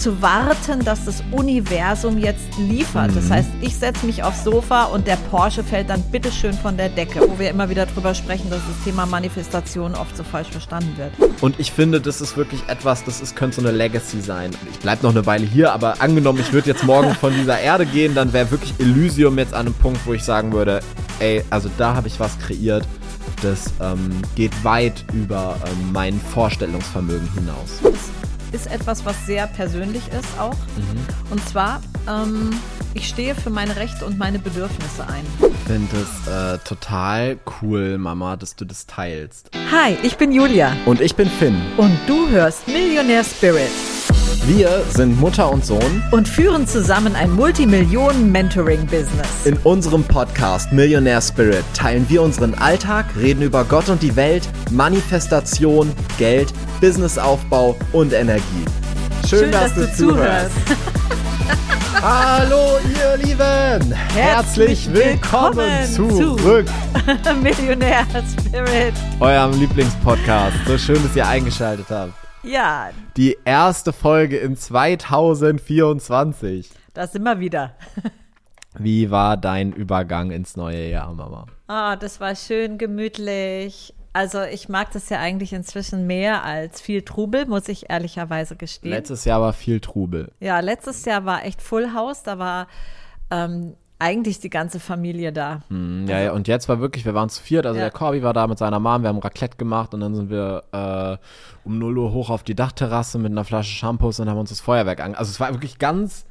zu warten, dass das Universum jetzt liefert. Das heißt, ich setze mich aufs Sofa und der Porsche fällt dann bitteschön von der Decke, wo wir immer wieder drüber sprechen, dass das Thema Manifestation oft so falsch verstanden wird. Und ich finde, das ist wirklich etwas, das ist, könnte so eine Legacy sein. Ich bleibe noch eine Weile hier, aber angenommen, ich würde jetzt morgen von dieser Erde gehen, dann wäre wirklich Elysium jetzt an einem Punkt, wo ich sagen würde, ey, also da habe ich was kreiert, das ähm, geht weit über ähm, mein Vorstellungsvermögen hinaus. Ist etwas, was sehr persönlich ist auch. Und zwar, ähm, ich stehe für meine Rechte und meine Bedürfnisse ein. Ich finde es äh, total cool, Mama, dass du das teilst. Hi, ich bin Julia Und ich bin Finn. und du hörst Millionär Spirit Wir sind Mutter und Sohn. und führen zusammen ein Multimillionen-Mentoring-Business. In unserem Podcast Millionaire Spirit teilen wir unseren Alltag, reden über Gott und die Welt, Manifestation, Geld, Businessaufbau und Energie. Schön, dass, du, zuhörst. Hallo ihr Lieben, herzlich willkommen, zurück. Millionär Spirit. Eurem Lieblingspodcast. So schön, dass ihr eingeschaltet habt. Ja, Die erste Folge in 2024. da sind wir wieder. Wie war dein Übergang ins neue Jahr, Mama? Ah, das war schön gemütlich. Also ich mag das ja eigentlich inzwischen mehr als viel Trubel, muss ich ehrlicherweise gestehen. Letztes Jahr war viel Trubel. ja, letztes Jahr war echt Full House, da war ähm, eigentlich die ganze Familie da. Mm, Ja, ja, und jetzt war wirklich, wir waren zu viert, also Ja. der Corby war da mit seiner Mom, wir haben Raclette gemacht und dann sind wir äh, um 0 Uhr hoch auf die Dachterrasse mit einer Flasche Shampoos und haben uns das Feuerwerk an. Also es war wirklich ganz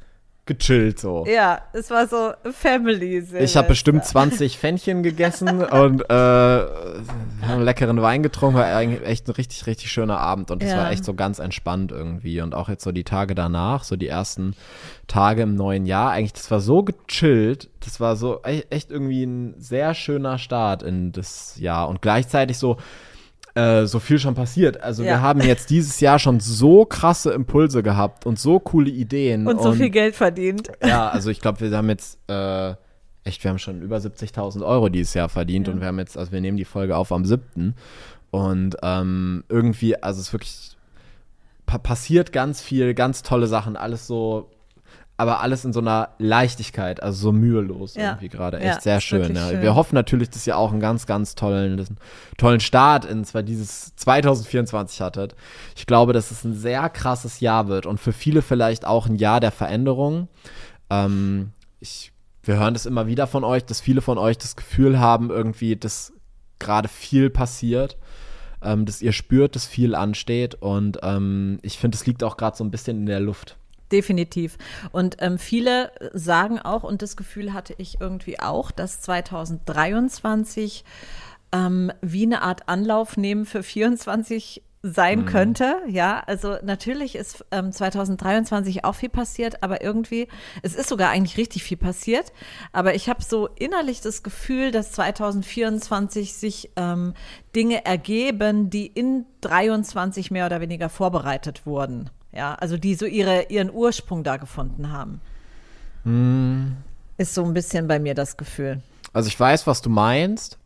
gechillt so. Ja, es war so Family. Ich habe bestimmt 20 Fännchen gegessen und äh, einen leckeren Wein getrunken. War eigentlich echt ein richtig, richtig schöner Abend. Und das Ja. war echt so ganz entspannt irgendwie. Und auch jetzt so die Tage danach, so die ersten Tage im neuen Jahr, eigentlich, das war so gechillt. Das war so e- echt irgendwie ein sehr schöner Start in das Jahr. Und gleichzeitig so, äh, so viel schon passiert. Also Ja. wir haben jetzt dieses Jahr schon so krasse Impulse gehabt und so coole Ideen. und so viel Geld verdient. ja, also ich glaube, wir haben jetzt äh, echt, wir haben schon über 70.000 Euro dieses Jahr verdient und wir haben jetzt, also wir nehmen die Folge auf am 7. Und ähm, irgendwie, also es ist wirklich pa passiert ganz viel, ganz tolle Sachen, alles so, aber alles in so einer Leichtigkeit, also so mühelos Ja. irgendwie gerade. Ja, Echt sehr ist schön, ja. schön. Wir hoffen natürlich, dass ihr auch einen ganz, ganz tollen, tollen Start in zwar dieses 2024 hattet. Ich glaube, dass es ein sehr krasses Jahr wird und für viele vielleicht auch ein Jahr der Veränderung. Ähm, ich, wir hören das immer wieder von euch, dass viele von euch das Gefühl haben, irgendwie, dass gerade viel passiert, ähm, dass ihr spürt, dass viel ansteht und ähm, ich finde, es liegt auch gerade so ein bisschen in der Luft. Definitiv. Und ähm, viele sagen auch, und das Gefühl hatte ich irgendwie auch, dass 2023 ähm, wie eine Art Anlauf nehmen für 24 sein könnte. Ja, also natürlich ist ähm, 2023 auch viel passiert, aber irgendwie, es ist sogar eigentlich richtig viel passiert. Aber ich habe so innerlich das Gefühl, dass 2024 sich ähm, Dinge ergeben, die in 23 mehr oder weniger vorbereitet wurden. Ja, also die so ihre, ihren Ursprung da gefunden haben. Ist so ein bisschen bei mir das Gefühl. Also ich weiß, was du meinst.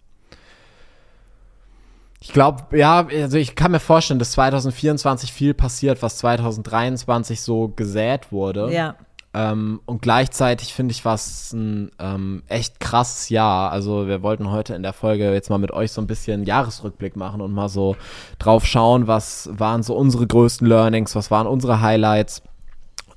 Ich glaube, ja, also ich kann mir vorstellen, dass 2024 viel passiert, was 2023 so gesät wurde. Ja. Ähm, und gleichzeitig finde ich was ein ähm, echt krasses Jahr. Also wir wollten heute in der Folge jetzt mal mit euch so ein bisschen Jahresrückblick machen und mal so drauf schauen, was waren so unsere größten Learnings, was waren unsere Highlights.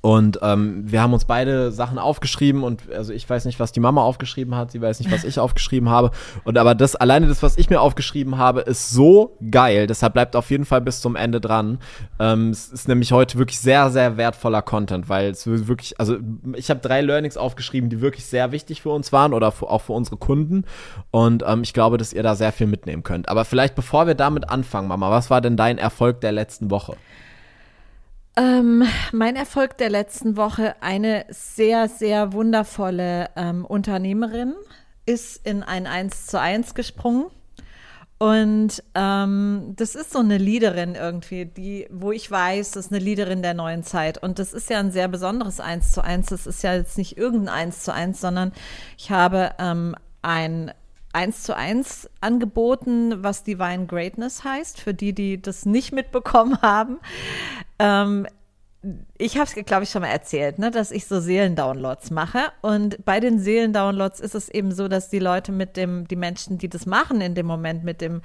Und ähm, wir haben uns beide Sachen aufgeschrieben und also ich weiß nicht, was die Mama aufgeschrieben hat, sie weiß nicht, was ich aufgeschrieben habe. Und aber das, alleine das, was ich mir aufgeschrieben habe, ist so geil. Deshalb bleibt auf jeden Fall bis zum Ende dran. Ähm, es ist nämlich heute wirklich sehr, sehr wertvoller Content, weil es wirklich, also ich habe drei Learnings aufgeschrieben, die wirklich sehr wichtig für uns waren oder für, auch für unsere Kunden. Und ähm, ich glaube, dass ihr da sehr viel mitnehmen könnt. Aber vielleicht bevor wir damit anfangen, Mama, was war denn dein Erfolg der letzten Woche? Ähm, mein Erfolg der letzten Woche, eine sehr, sehr wundervolle ähm, Unternehmerin ist in ein 1 zu 1 gesprungen. Und ähm, das ist so eine Leaderin irgendwie, die, wo ich weiß, das ist eine Leaderin der neuen Zeit. Und das ist ja ein sehr besonderes 1 zu 1. Das ist ja jetzt nicht irgendein 1 zu 1, sondern ich habe ähm, ein 1 zu 1 angeboten, was Divine Greatness heißt, für die, die das nicht mitbekommen haben. Ähm, ich habe es, glaube ich, schon mal erzählt, ne, dass ich so Seelendownloads mache. Und bei den Seelendownloads ist es eben so, dass die Leute mit dem, die Menschen, die das machen in dem Moment, mit dem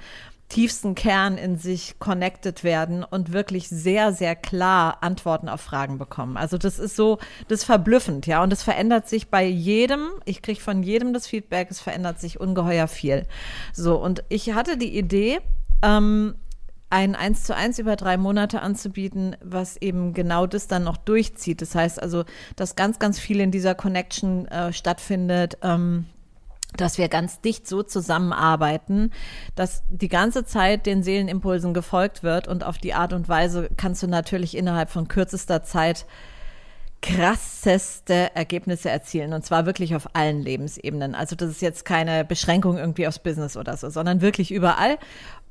tiefsten Kern in sich connected werden und wirklich sehr, sehr klar Antworten auf Fragen bekommen. Also das ist so, das ist verblüffend, ja. Und es verändert sich bei jedem, ich kriege von jedem das Feedback, es verändert sich ungeheuer viel. So, und ich hatte die Idee, ähm, ein 1 zu 1 über drei Monate anzubieten, was eben genau das dann noch durchzieht. Das heißt also, dass ganz, ganz viel in dieser Connection äh, stattfindet. Ähm, dass wir ganz dicht so zusammenarbeiten, dass die ganze Zeit den Seelenimpulsen gefolgt wird und auf die Art und Weise kannst du natürlich innerhalb von kürzester Zeit krasseste Ergebnisse erzielen und zwar wirklich auf allen Lebensebenen. Also das ist jetzt keine Beschränkung irgendwie aufs Business oder so, sondern wirklich überall.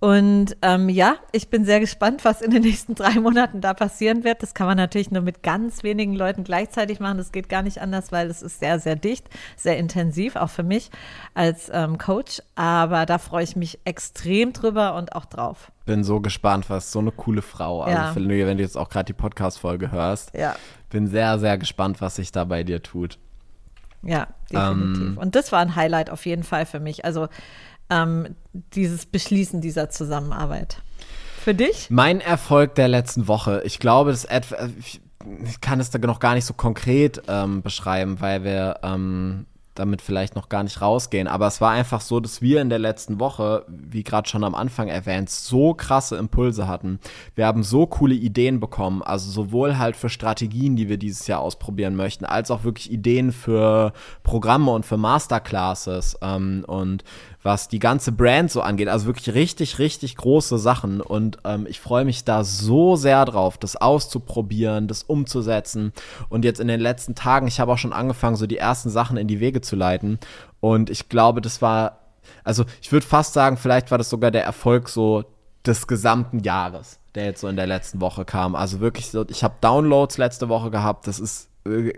Und ähm, ja, ich bin sehr gespannt, was in den nächsten drei Monaten da passieren wird. Das kann man natürlich nur mit ganz wenigen Leuten gleichzeitig machen. Das geht gar nicht anders, weil es ist sehr, sehr dicht, sehr intensiv, auch für mich als ähm, Coach. Aber da freue ich mich extrem drüber und auch drauf. Bin so gespannt, was so eine coole Frau. Also ja. wenn du jetzt auch gerade die Podcast-Folge hörst. Ja. Bin sehr, sehr gespannt, was sich da bei dir tut. Ja, definitiv. Ähm, und das war ein Highlight auf jeden Fall für mich. Also ähm, dieses Beschließen dieser Zusammenarbeit. Für dich? Mein Erfolg der letzten Woche. Ich glaube, das ich kann es da noch gar nicht so konkret ähm, beschreiben, weil wir ähm, damit vielleicht noch gar nicht rausgehen. Aber es war einfach so, dass wir in der letzten Woche, wie gerade schon am Anfang erwähnt, so krasse Impulse hatten. Wir haben so coole Ideen bekommen, also sowohl halt für Strategien, die wir dieses Jahr ausprobieren möchten, als auch wirklich Ideen für Programme und für Masterclasses. Ähm, und was die ganze Brand so angeht. Also wirklich richtig, richtig große Sachen. Und ähm, ich freue mich da so sehr drauf, das auszuprobieren, das umzusetzen. Und jetzt in den letzten Tagen, ich habe auch schon angefangen, so die ersten Sachen in die Wege zu leiten. Und ich glaube, das war, also ich würde fast sagen, vielleicht war das sogar der Erfolg so des gesamten Jahres, der jetzt so in der letzten Woche kam. Also wirklich so, ich habe Downloads letzte Woche gehabt. Das ist äh,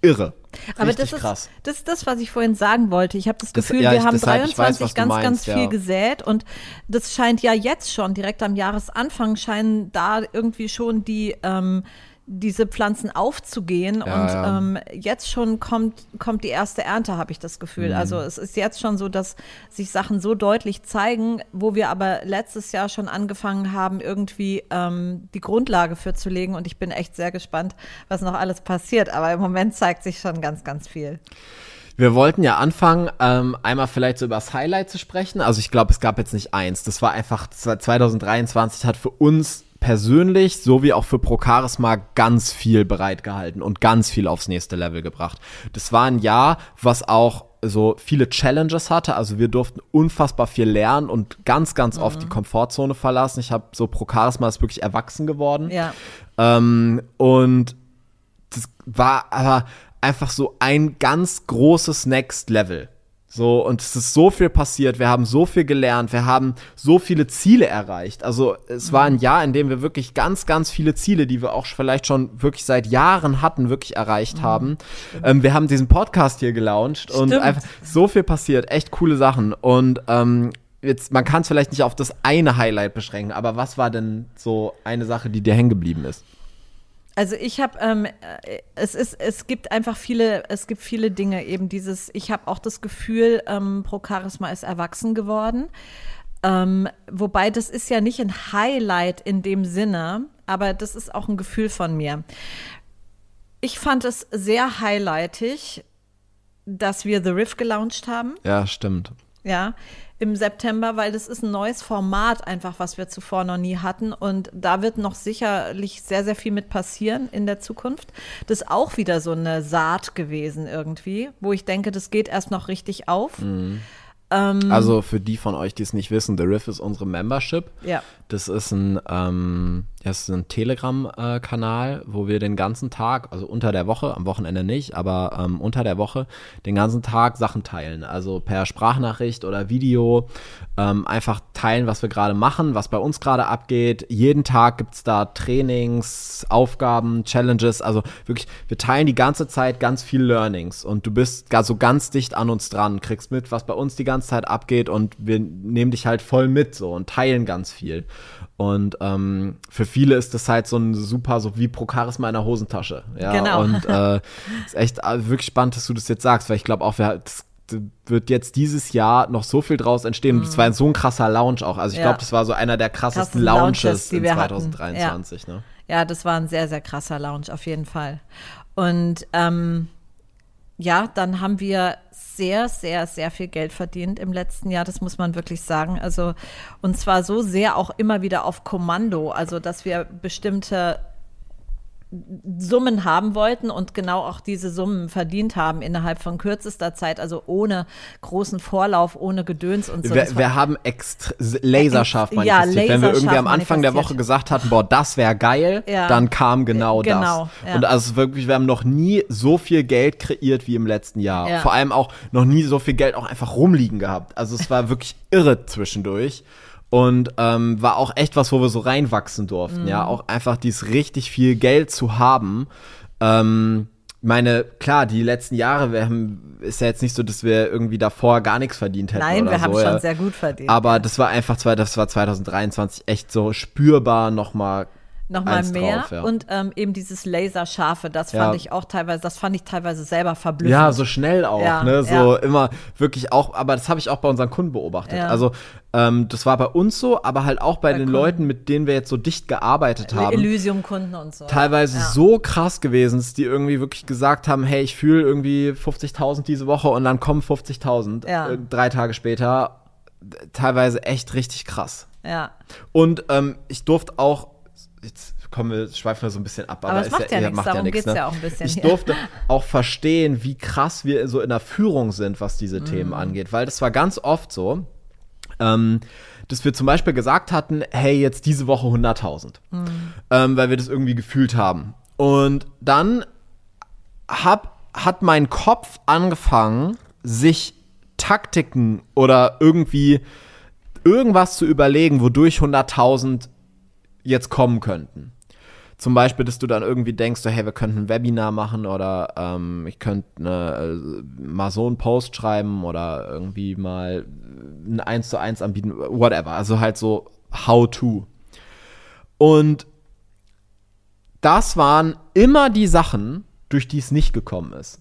irre. Aber das ist, krass. das ist das, was ich vorhin sagen wollte. Ich habe das Gefühl, das, ja, wir haben deshalb, 23 weiß, ganz, meinst, ganz viel ja. gesät und das scheint ja jetzt schon, direkt am Jahresanfang, scheinen da irgendwie schon die ähm, diese Pflanzen aufzugehen. Ja, und. Ähm, jetzt schon kommt, kommt die erste Ernte, habe ich das Gefühl. Mhm. Also es ist jetzt schon so, dass sich Sachen so deutlich zeigen, wo wir aber letztes Jahr schon angefangen haben, irgendwie ähm, die Grundlage für zu legen. Und ich bin echt sehr gespannt, was noch alles passiert. Aber im Moment zeigt sich schon ganz, ganz viel. Wir wollten ja anfangen, ähm, einmal vielleicht so über das Highlight zu sprechen. Also ich glaube, es gab jetzt nicht eins. Das war einfach 2023 hat für uns persönlich sowie auch für Procharisma ganz viel bereitgehalten und ganz viel aufs nächste Level gebracht. Das war ein Jahr, was auch so viele Challenges hatte. Also wir durften unfassbar viel lernen und ganz, ganz mhm. oft die Komfortzone verlassen. Ich habe so Procharisma ist wirklich erwachsen geworden. Ja. Ähm, und das war aber einfach so ein ganz großes Next Level. So, und es ist so viel passiert, wir haben so viel gelernt, wir haben so viele Ziele erreicht. Also es war ein. Jahr, in dem wir wirklich ganz, ganz viele Ziele, die wir auch vielleicht schon wirklich seit Jahren hatten, wirklich erreicht mhm. haben. Ähm, wir haben diesen Podcast hier gelauncht Stimmt. und einfach so viel passiert, echt coole Sachen. Und ähm, jetzt, man kann es vielleicht nicht auf das eine Highlight beschränken, aber was war denn so eine Sache, die dir hängen geblieben ist? Also ich habe, ähm, äh, es ist, es gibt einfach viele, es gibt viele Dinge eben dieses, ich habe auch das Gefühl, ähm, Pro Charisma ist erwachsen geworden. Ähm, wobei das ist ja nicht ein Highlight in dem Sinne, aber das ist auch ein Gefühl von mir. Ich fand es sehr highlightig, dass wir The Riff gelauncht haben. Ja, stimmt. Ja, im September, weil das ist ein neues Format einfach, was wir zuvor noch nie hatten. Und da wird noch sicherlich sehr, sehr viel mit passieren in der Zukunft. Das ist auch wieder so eine Saat gewesen irgendwie, wo ich denke, das geht erst noch richtig auf. Mhm. Ähm, also für die von euch, die es nicht wissen, The Riff ist unsere Membership. Ja. Das ist ein, ähm, das ist ein Telegram-Kanal, wo wir den ganzen Tag, also unter der Woche, am Wochenende nicht, aber ähm, unter der Woche den ganzen Tag Sachen teilen. Also per Sprachnachricht oder Video ähm, einfach teilen, was wir gerade machen, was bei uns gerade abgeht. Jeden Tag gibt es da Trainings, Aufgaben, Challenges. Also wirklich, wir teilen die ganze Zeit ganz viel Learnings und du bist so ganz dicht an uns dran, kriegst mit, was bei uns die ganze Zeit abgeht und wir nehmen dich halt voll mit so und teilen ganz viel. Und ähm, für viele ist das halt so ein super, so wie Pro Charisma in der Hosentasche. Ja, Genau. und äh, ist echt äh, wirklich spannend, dass du das jetzt sagst, weil ich glaube auch, wir, das wird jetzt dieses Jahr noch so viel draus entstehen. Das war so ein krasser Lounge auch. Also ich Mhm. Ja. glaube, das war so einer der krassesten Lounges, Lounges, in wir hatten. 2023. Ne? Ja, das war ein sehr, sehr krasser Lounge, auf jeden Fall. Und ähm, ja, dann haben wir sehr, sehr, sehr viel Geld verdient im letzten Jahr, das muss man wirklich sagen. Also, und zwar so sehr auch immer wieder auf Kommando, also dass wir bestimmte Summen haben wollten und genau auch diese Summen verdient haben innerhalb von kürzester Zeit, also ohne großen Vorlauf, ohne Gedöns und so. wir, wir haben extra laserscharf Ex- ja, manifestiert. Wenn wir irgendwie laserscharf am Anfang der manifestiert. Woche gesagt hatten, boah, das wäre geil, Ja. dann kam genau, Äh, genau, das. ja. Und also wirklich, wir haben noch nie so viel Geld kreiert wie im letzten Jahr. Ja. Vor allem auch noch nie so viel Geld auch einfach rumliegen gehabt. Also es war wirklich irre zwischendurch. Und ähm, war auch echt was, wo wir so reinwachsen durften, ja. Mhm. Auch einfach dieses richtig viel Geld zu haben. Ähm, meine, klar, die letzten Jahre, wir haben, ist ja jetzt nicht so, dass wir irgendwie davor gar nichts verdient hätten. Nein, oder wir haben so, schon ja. sehr gut verdient. Aber das war einfach, das war 2023 echt so spürbar nochmal Nochmal mehr drauf, ja. und ähm, eben dieses Laserscharfe, das Ja. fand ich auch teilweise, das fand ich teilweise selber verblüffend. Ja, so schnell auch, Ja, ne? So ja. immer wirklich auch, aber das habe ich auch bei unseren Kunden beobachtet. Ja. Also ähm, das war bei uns so, aber halt auch bei, Bei den Kunden. Leuten, mit denen wir jetzt so dicht gearbeitet haben. Elysium-Kunden und so. Teilweise Ja. so krass gewesen, dass die irgendwie wirklich gesagt haben, hey, ich fühle irgendwie 50.000 diese Woche und dann kommen 50.000 Ja. äh, drei Tage später. Teilweise echt richtig krass. Ja, Und ähm, ich durfte auch, jetzt kommen wir, schweifen wir so ein bisschen ab, aber, Aber es ist macht ja nichts, macht darum nix, geht's ja auch ein bisschen Ich hier. durfte auch verstehen, wie krass wir so in der Führung sind, was diese Themen Mhm. angeht, weil das war ganz oft so, ähm, dass wir zum Beispiel gesagt hatten, hey, jetzt diese Woche 100.000, Mhm. ähm, weil wir das irgendwie gefühlt haben. Und dann hab, hat mein Kopf angefangen, sich Taktiken oder irgendwie irgendwas zu überlegen, wodurch 100.000 jetzt kommen könnten. Zum Beispiel, dass du dann irgendwie denkst, so, hey, wir könnten ein Webinar machen oder ähm, ich könnte ne, äh, mal so einen Post schreiben oder irgendwie mal ein 1 zu 1 anbieten, whatever. Also halt so how to. Und das waren immer die Sachen, durch die es nicht gekommen ist.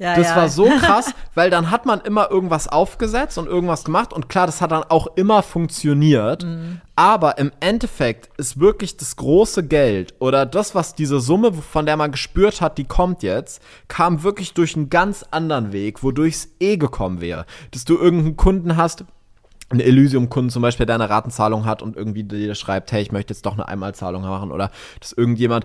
Ja, Das ja. war so krass, weil dann hat man immer irgendwas aufgesetzt und irgendwas gemacht und klar, das hat dann auch immer funktioniert. Mhm. Aber im Endeffekt ist wirklich das große Geld oder das, was diese Summe, von der man gespürt hat, die kommt jetzt, kam wirklich durch einen ganz anderen Weg, wodurch es eh gekommen wäre. Dass du irgendeinen Kunden hast, ein Elysium-Kunden zum Beispiel, der eine Ratenzahlung hat und irgendwie dir schreibt, hey, ich möchte jetzt doch eine Einmalzahlung machen oder dass irgendjemand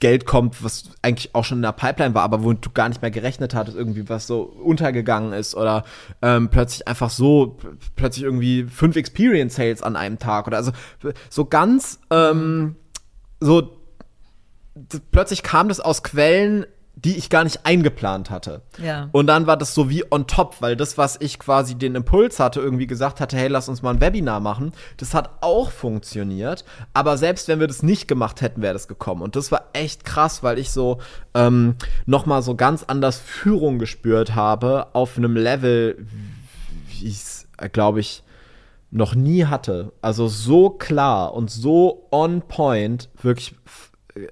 Geld kommt, was eigentlich auch schon in der Pipeline war, aber wo du gar nicht mehr gerechnet hattest, irgendwie was so untergegangen ist oder ähm, plötzlich einfach so, plötzlich irgendwie fünf Experience-Sales an einem Tag oder also so ganz ähm, so plötzlich kam das aus Quellen, die ich gar nicht eingeplant hatte. Ja. Und dann war das so wie on top, weil das, was ich quasi den Impuls hatte, irgendwie gesagt hatte, hey, lass uns mal ein Webinar machen, das hat auch funktioniert. Aber selbst wenn wir das nicht gemacht hätten, wäre das gekommen. Und das war echt krass, weil ich so ähm, nochmal so ganz anders Führung gespürt habe auf einem Level, wie ich es, glaube ich, noch nie hatte. Also so klar und so on point, wirklich f-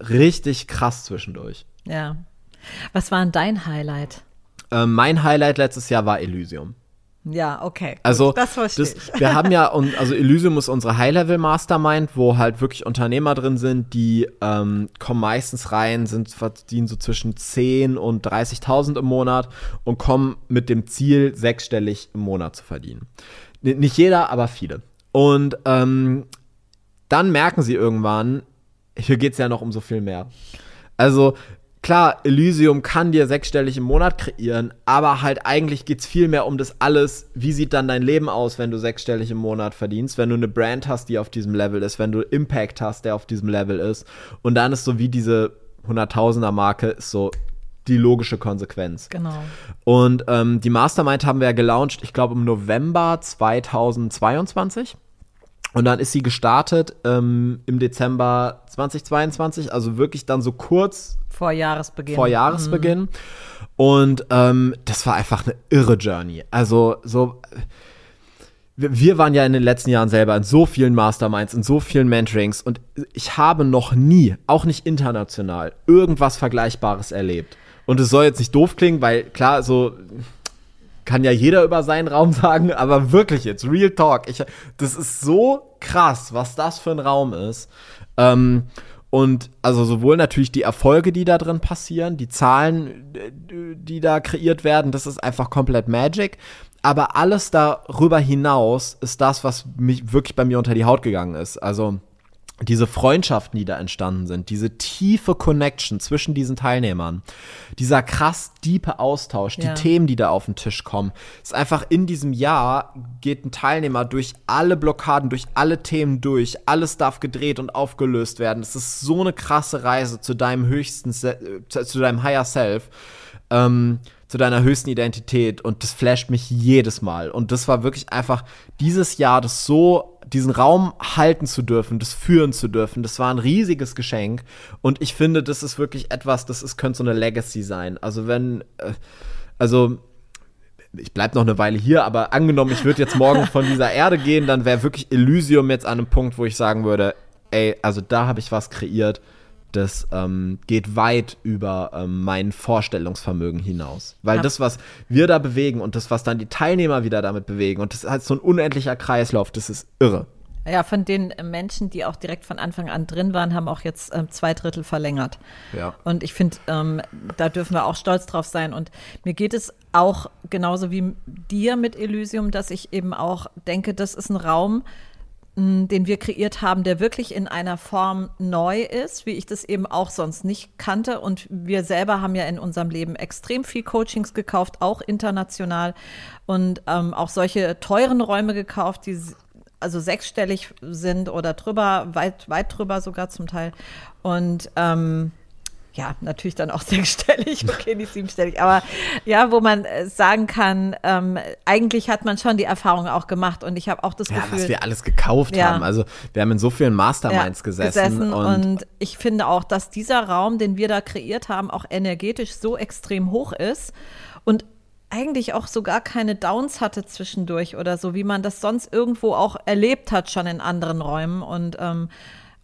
richtig krass zwischendurch. ja. Was war denn dein Highlight? Ähm, mein Highlight letztes Jahr war Elysium. Ja, okay. gut, Also das verstehe das, ich. wir haben ja, und, also Elysium ist unsere High-Level-Mastermind, wo halt wirklich Unternehmer drin sind, die ähm, kommen meistens rein, sind verdienen so zwischen 10 und 30.000 im Monat und kommen mit dem Ziel, sechsstellig im Monat zu verdienen. Nicht jeder, aber viele. Und ähm, dann merken sie irgendwann, hier geht es ja noch um so viel mehr. Also klar, Elysium kann dir sechsstellig im Monat kreieren, aber halt eigentlich geht es viel mehr um das alles. Wie sieht dann dein Leben aus, wenn du sechsstellig im Monat verdienst, wenn du eine Brand hast, die auf diesem Level ist, wenn du Impact hast, der auf diesem Level ist. Und dann ist so wie diese 100.000er Marke, ist so die logische Konsequenz. Genau. Und ähm, die Mastermind haben wir ja gelauncht, ich glaube im November 2022. Und dann ist sie gestartet ähm, im Dezember 2022, also wirklich dann so kurz Vor Jahresbeginn. vor Jahresbeginn. Und ähm, das war einfach eine irre Journey. Also so, wir waren ja in den letzten Jahren selber in so vielen Masterminds, in so vielen Mentorings und ich habe noch nie, auch nicht international, irgendwas Vergleichbares erlebt. Und es soll jetzt nicht doof klingen, weil klar, so kann ja jeder über seinen Raum sagen, aber wirklich jetzt, Real Talk. Ich, das ist so krass, was das für ein Raum ist. Ähm, und also sowohl natürlich die Erfolge, die da drin passieren, die Zahlen, die da kreiert werden, das ist einfach komplett Magic. Aber alles darüber hinaus ist das, was mich wirklich bei mir unter die Haut gegangen ist. Also diese Freundschaften, die da entstanden sind, diese tiefe Connection zwischen diesen Teilnehmern, dieser krass diepe Austausch, die ja. Themen, die da auf den Tisch kommen, ist einfach in diesem Jahr geht ein Teilnehmer durch alle Blockaden, durch alle Themen durch, alles darf gedreht und aufgelöst werden. Es ist so eine krasse Reise zu deinem höchsten, äh, zu deinem Higher Self. Ähm, zu deiner höchsten Identität und das flasht mich jedes Mal. Und das war wirklich einfach dieses Jahr, das so, diesen Raum halten zu dürfen, das führen zu dürfen, das war ein riesiges Geschenk. Und ich finde, das ist wirklich etwas, das ist, könnte so eine Legacy sein. Also wenn, äh, also ich bleib noch eine Weile hier, aber angenommen, ich würde jetzt morgen von dieser Erde gehen, dann wäre wirklich Elysium jetzt an einem Punkt, wo ich sagen würde, ey, also da habe ich was kreiert das ähm, geht weit über ähm, mein Vorstellungsvermögen hinaus. Weil ja. das, was wir da bewegen und das, was dann die Teilnehmer wieder damit bewegen, und das ist halt so ein unendlicher Kreislauf, das ist irre. Ja, von den Menschen, die auch direkt von Anfang an drin waren, haben auch jetzt ähm, zwei Drittel verlängert. Ja. Und ich finde, ähm, da dürfen wir auch stolz drauf sein. Und mir geht es auch genauso wie dir mit Elysium, dass ich eben auch denke, das ist ein Raum, den wir kreiert haben, der wirklich in einer Form neu ist, wie ich das eben auch sonst nicht kannte. Und wir selber haben ja in unserem Leben extrem viel Coachings gekauft, auch international und ähm, auch solche teuren Räume gekauft, die also sechsstellig sind oder drüber, weit, weit drüber sogar zum Teil. Und ähm, ja, natürlich dann auch sechsstellig, okay, nicht siebenstellig, aber ja, wo man äh, sagen kann, ähm, eigentlich hat man schon die Erfahrung auch gemacht und ich habe auch das ja, Gefühl. was wir alles gekauft ja, haben. Also wir haben in so vielen Masterminds ja, gesessen. gesessen und, und, ich finde auch, dass dieser Raum, den wir da kreiert haben, auch energetisch so extrem hoch ist und eigentlich auch so gar keine Downs hatte zwischendurch oder so, wie man das sonst irgendwo auch erlebt hat schon in anderen Räumen und ähm,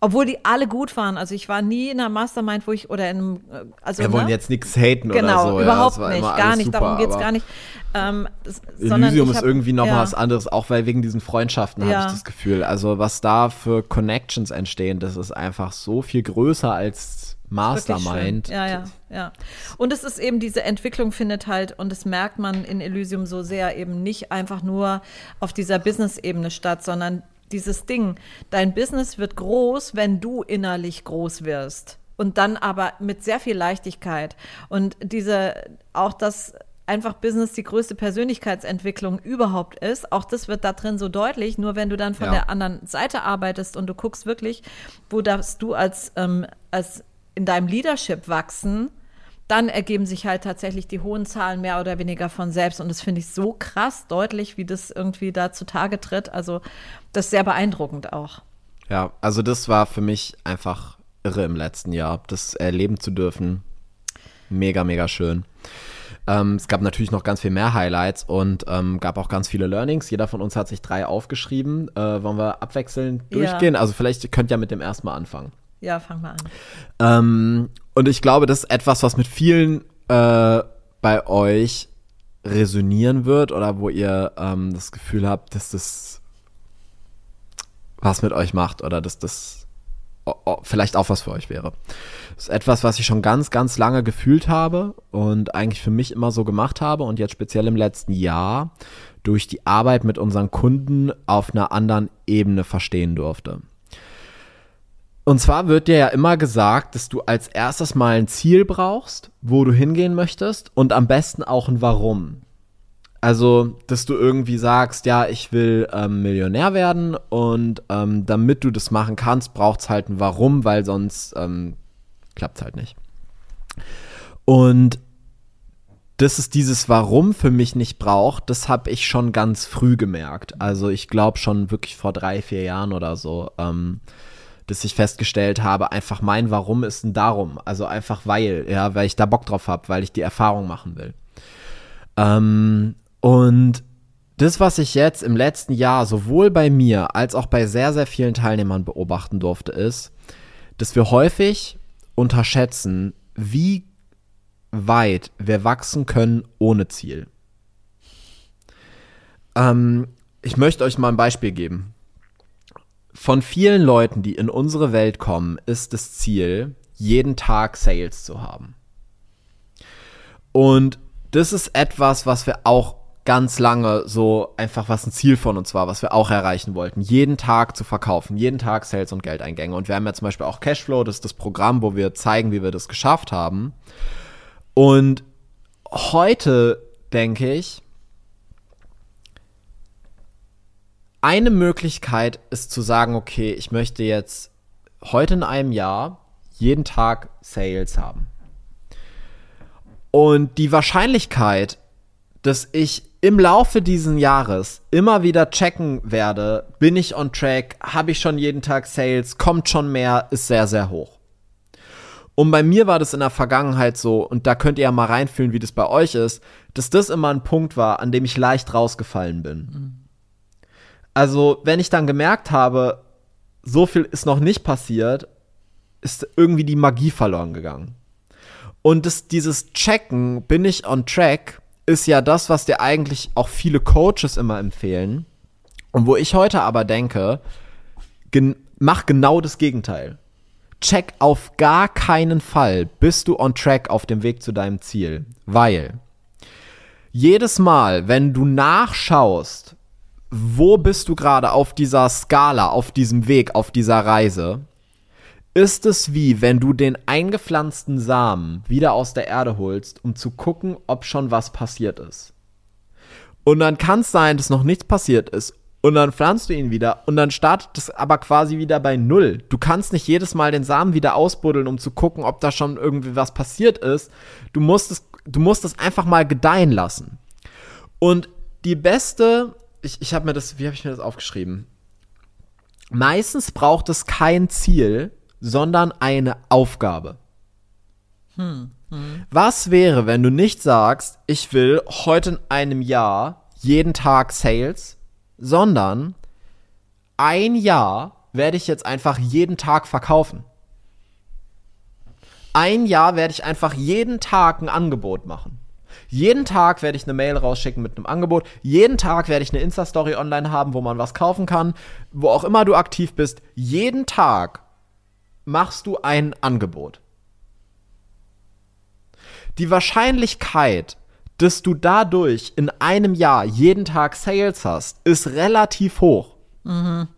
obwohl die alle gut waren. Also ich war nie in einer Mastermind, wo ich oder in einem. Äh, also, Wir ne? wollen jetzt nichts haten genau, oder so. Überhaupt ja, nicht, gar nicht. Super, Darum geht es gar nicht. Ähm, das, Elysium ist irgendwie noch ja. mal was anderes, auch weil wegen diesen Freundschaften ja. habe ich das Gefühl. Also was da für Connections entstehen, das ist einfach so viel größer als Mastermind. Ja, ja, ja. Und es ist eben diese Entwicklung findet halt, und das merkt man in Elysium so sehr, eben nicht einfach nur auf dieser Business-Ebene statt, sondern dieses Ding, dein Business wird groß, wenn du innerlich groß wirst. Und dann aber mit sehr viel Leichtigkeit. Und diese, auch das einfach Business die größte Persönlichkeitsentwicklung überhaupt ist. Auch das wird da drin so deutlich. Nur wenn du dann von ja. der anderen Seite arbeitest und du guckst wirklich, wo darfst du als, ähm, als in deinem Leadership wachsen, dann ergeben sich halt tatsächlich die hohen Zahlen mehr oder weniger von selbst. Und das finde ich so krass deutlich, wie das irgendwie da zutage tritt. Also das ist sehr beeindruckend auch. Ja, also das war für mich einfach irre im letzten Jahr, das erleben zu dürfen. Mega, mega schön. Ähm, es gab natürlich noch ganz viel mehr Highlights und ähm, gab auch ganz viele Learnings. Jeder von uns hat sich drei aufgeschrieben. Äh, wollen wir abwechselnd durchgehen? Ja. Also vielleicht könnt ihr mit dem ersten Mal anfangen. Ja, fang mal an. Ähm, und ich glaube, das ist etwas, was mit vielen äh, bei euch resonieren wird oder wo ihr ähm, das Gefühl habt, dass das was mit euch macht oder dass das vielleicht auch was für euch wäre. Das ist etwas, was ich schon ganz, ganz lange gefühlt habe und eigentlich für mich immer so gemacht habe und jetzt speziell im letzten Jahr durch die Arbeit mit unseren Kunden auf einer anderen Ebene verstehen durfte. Und zwar wird dir ja immer gesagt, dass du als erstes mal ein Ziel brauchst, wo du hingehen möchtest und am besten auch ein Warum. Also, dass du irgendwie sagst, ja, ich will ähm, Millionär werden und ähm, damit du das machen kannst, braucht es halt ein Warum, weil sonst ähm, klappt es halt nicht. Und dass es dieses Warum für mich nicht braucht, das habe ich schon ganz früh gemerkt. Also ich glaube schon wirklich vor drei, vier Jahren oder so. Ähm, dass ich festgestellt habe, einfach mein Warum ist ein Darum. Also einfach weil, ja, weil ich da Bock drauf habe, weil ich die Erfahrung machen will. Ähm, und das, was ich jetzt im letzten Jahr sowohl bei mir als auch bei sehr, sehr vielen Teilnehmern beobachten durfte, ist, dass wir häufig unterschätzen, wie weit wir wachsen können ohne Ziel. Ähm, ich möchte euch mal ein Beispiel geben. Von vielen Leuten, die in unsere Welt kommen, ist das Ziel, jeden Tag Sales zu haben. Und das ist etwas, was wir auch ganz lange so einfach was ein Ziel von uns war, was wir auch erreichen wollten, jeden Tag zu verkaufen, jeden Tag Sales und Geldeingänge. Und wir haben ja zum Beispiel auch Cashflow, das ist das Programm, wo wir zeigen, wie wir das geschafft haben. Und heute denke ich, eine Möglichkeit ist zu sagen, okay, ich möchte jetzt heute in einem Jahr jeden Tag Sales haben. Und die Wahrscheinlichkeit, dass ich im Laufe dieses Jahres immer wieder checken werde, bin ich on track, habe ich schon jeden Tag Sales, kommt schon mehr, ist sehr, sehr hoch. Und bei mir war das in der Vergangenheit so, und da könnt ihr ja mal reinfühlen, wie das bei euch ist, dass das immer ein Punkt war, an dem ich leicht rausgefallen bin. Mhm. Also, wenn ich dann gemerkt habe, so viel ist noch nicht passiert, ist irgendwie die Magie verloren gegangen. Und das, dieses Checken, bin ich on track, ist ja das, was dir eigentlich auch viele Coaches immer empfehlen. Und wo ich heute aber denke, gen mach genau das Gegenteil. Check auf gar keinen Fall, bist du on track auf dem Weg zu deinem Ziel. Weil jedes Mal, wenn du nachschaust, wo bist du gerade auf dieser Skala, auf diesem Weg, auf dieser Reise, ist es wie, wenn du den eingepflanzten Samen wieder aus der Erde holst, um zu gucken, ob schon was passiert ist. Und dann kann es sein, dass noch nichts passiert ist. Und dann pflanzt du ihn wieder und dann startet es aber quasi wieder bei Null. Du kannst nicht jedes Mal den Samen wieder ausbuddeln, um zu gucken, ob da schon irgendwie was passiert ist. Du musst es, du musst es einfach mal gedeihen lassen. Und die beste ich, ich habe mir das, wie habe ich mir das aufgeschrieben? Meistens braucht es kein Ziel, sondern eine Aufgabe. Hm, hm. Was wäre, wenn du nicht sagst, ich will heute in einem Jahr jeden Tag Sales, sondern ein Jahr werde ich jetzt einfach jeden Tag verkaufen. Ein Jahr werde ich einfach jeden Tag ein Angebot machen. Jeden Tag werde ich eine Mail rausschicken mit einem Angebot. Jeden Tag werde ich eine Insta-Story online haben, wo man was kaufen kann. Wo auch immer du aktiv bist. Jeden Tag machst du ein Angebot. Die Wahrscheinlichkeit, dass du dadurch in einem Jahr jeden Tag Sales hast, ist relativ hoch. Mhm.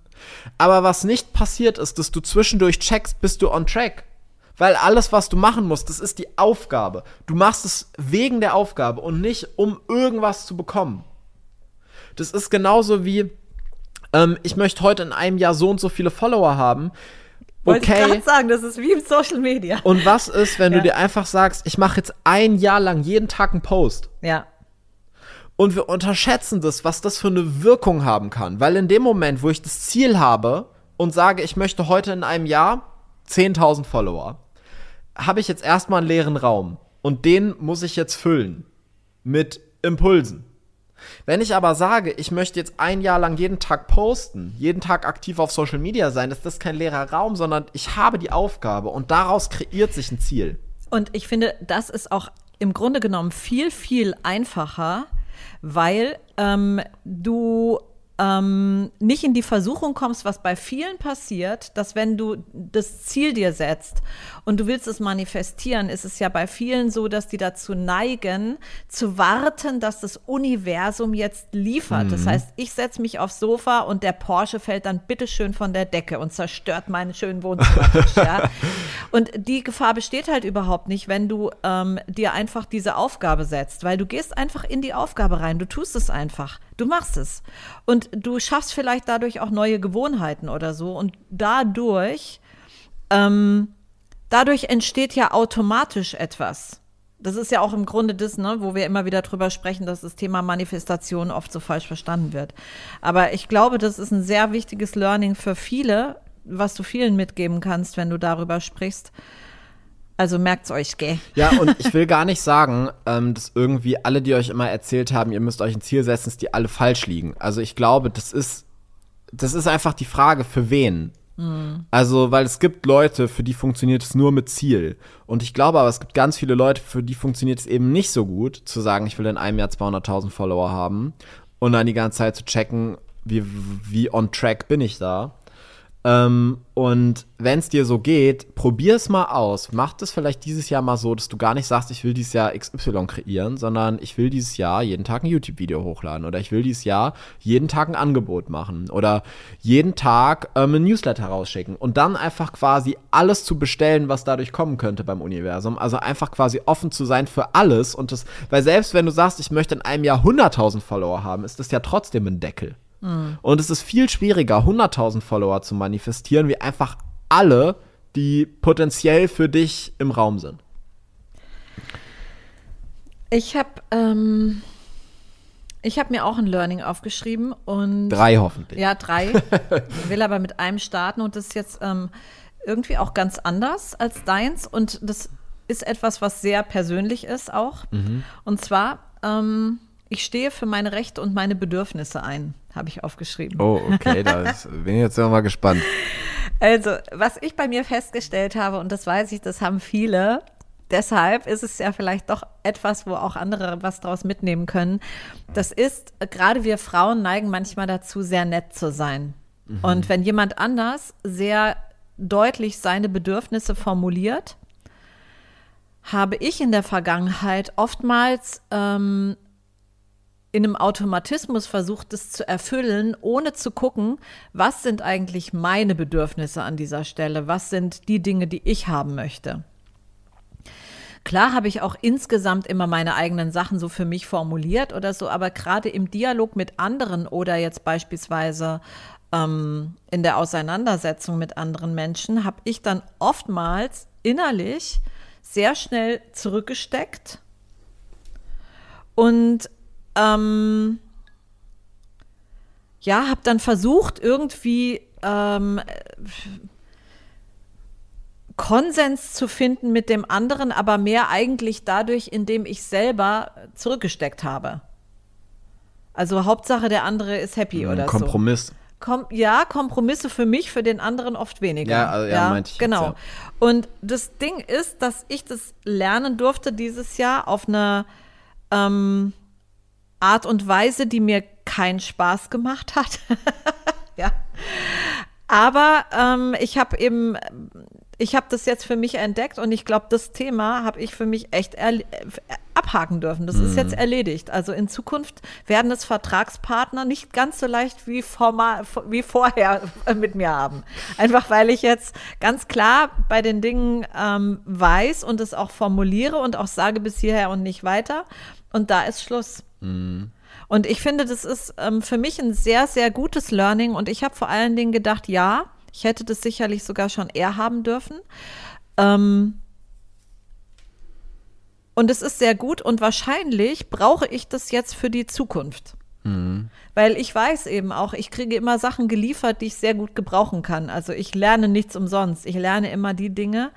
Aber was nicht passiert ist, dass du zwischendurch checkst, bist du on track. Weil alles, was du machen musst, das ist die Aufgabe. Du machst es wegen der Aufgabe und nicht, um irgendwas zu bekommen. Das ist genauso wie, ähm, ich möchte heute in einem Jahr so und so viele Follower haben. Wollte okay. ich sagen, das ist wie im Social Media. Und was ist, wenn ja. du dir einfach sagst, ich mache jetzt ein Jahr lang jeden Tag einen Post? Ja. Und wir unterschätzen das, was das für eine Wirkung haben kann. Weil in dem Moment, wo ich das Ziel habe und sage, ich möchte heute in einem Jahr 10.000 Follower, habe ich jetzt erstmal einen leeren Raum und den muss ich jetzt füllen mit Impulsen. Wenn ich aber sage, ich möchte jetzt ein Jahr lang jeden Tag posten, jeden Tag aktiv auf Social Media sein, ist das kein leerer Raum, sondern ich habe die Aufgabe und daraus kreiert sich ein Ziel. Und ich finde, das ist auch im Grunde genommen viel, viel einfacher, weil ähm, du ähm, nicht in die Versuchung kommst, was bei vielen passiert, dass wenn du das Ziel dir setzt und du willst es manifestieren, ist es ja bei vielen so, dass die dazu neigen, zu warten, dass das Universum jetzt liefert. Mhm. Das heißt, ich setze mich aufs Sofa und der Porsche fällt dann bitteschön von der Decke und zerstört meinen schönen Wohnzimmertisch. ja. Und die Gefahr besteht halt überhaupt nicht, wenn du ähm, dir einfach diese Aufgabe setzt, weil du gehst einfach in die Aufgabe rein, du tust es einfach. Du machst es. Und du schaffst vielleicht dadurch auch neue Gewohnheiten oder so. Und dadurch, ähm, dadurch entsteht ja automatisch etwas. Das ist ja auch im Grunde das, ne, wo wir immer wieder drüber sprechen, dass das Thema Manifestation oft so falsch verstanden wird. Aber ich glaube, das ist ein sehr wichtiges Learning für viele, was du vielen mitgeben kannst, wenn du darüber sprichst. Also merkt's euch, gell? Ja, und ich will gar nicht sagen, ähm, dass irgendwie alle, die euch immer erzählt haben, ihr müsst euch ein Ziel setzen, dass die alle falsch liegen. Also ich glaube, das ist, das ist einfach die Frage, für wen. Also, weil es gibt Leute, für die funktioniert es nur mit Ziel. Und ich glaube aber, es gibt ganz viele Leute, für die funktioniert es eben nicht so gut, zu sagen, ich will in einem Jahr 200.000 Follower haben und dann die ganze Zeit zu checken, wie, wie on track bin ich da. Ähm, und wenn es dir so geht, probier es mal aus. Mach das vielleicht dieses Jahr mal so, dass du gar nicht sagst, ich will dieses Jahr XY kreieren, sondern ich will dieses Jahr jeden Tag ein YouTube-Video hochladen oder ich will dieses Jahr jeden Tag ein Angebot machen oder jeden Tag ähm, ein Newsletter rausschicken und dann einfach quasi alles zu bestellen, was dadurch kommen könnte beim Universum. Also einfach quasi offen zu sein für alles und das, weil selbst wenn du sagst, ich möchte in einem Jahr 100.000 Follower haben, ist das ja trotzdem ein Deckel. Und es ist viel schwieriger, 100.000 Follower zu manifestieren, wie einfach alle, die potenziell für dich im Raum sind. Ich habe ähm, ich habe mir auch ein Learning aufgeschrieben und Drei hoffentlich. ja drei. will aber mit einem starten und das ist jetzt ähm, irgendwie auch ganz anders als deins und das ist etwas, was sehr persönlich ist auch. Und zwar ähm, ich stehe für meine Rechte und meine Bedürfnisse ein, habe ich aufgeschrieben. Oh, okay, da ist, bin ich jetzt mal gespannt. Also, was ich bei mir festgestellt habe, und das weiß ich, das haben viele, deshalb ist es ja vielleicht doch etwas, wo auch andere was draus mitnehmen können. Das ist, gerade wir Frauen neigen manchmal dazu, sehr nett zu sein. Und wenn jemand anders sehr deutlich seine Bedürfnisse formuliert, habe ich in der Vergangenheit oftmals ähm, in einem Automatismus versucht, es zu erfüllen, ohne zu gucken, was sind eigentlich meine Bedürfnisse an dieser Stelle, was sind die Dinge, die ich haben möchte. Klar habe ich auch insgesamt immer meine eigenen Sachen so für mich formuliert oder so, aber gerade im Dialog mit anderen oder jetzt beispielsweise ähm, in der Auseinandersetzung mit anderen Menschen habe ich dann oftmals innerlich sehr schnell zurückgesteckt und ähm, ja, habe dann versucht, irgendwie ähm, Konsens zu finden mit dem anderen, aber mehr eigentlich dadurch, indem ich selber zurückgesteckt habe. Also Hauptsache, der andere ist happy oder so. Kompromiss. Kom ja, Kompromisse für mich, für den anderen oft weniger. Ja, also, ja, meinte ich jetzt, Genau. ja. Und das Ding ist, dass ich das lernen durfte dieses Jahr auf eine ähm, Art und Weise, die mir keinen Spaß gemacht hat. ja. Aber ähm, ich habe eben, ich habe das jetzt für mich entdeckt und ich glaube, das Thema habe ich für mich echt äh, abhaken dürfen. Das ist jetzt erledigt. Also in Zukunft werden es Vertragspartner nicht ganz so leicht wie, formal, wie vorher mit mir haben. Einfach weil ich jetzt ganz klar bei den Dingen ähm, weiß und es auch formuliere und auch sage bis hierher und nicht weiter. Und da ist Schluss. Und ich finde, das ist ähm, für mich ein sehr, sehr gutes Learning. Und ich habe vor allen Dingen gedacht, ja, ich hätte das sicherlich sogar schon eher haben dürfen. Ähm, und es ist sehr gut und wahrscheinlich brauche ich das jetzt für die Zukunft. Weil ich weiß eben auch, ich kriege immer Sachen geliefert, die ich sehr gut gebrauchen kann. Also ich lerne nichts umsonst. Ich lerne immer die Dinge,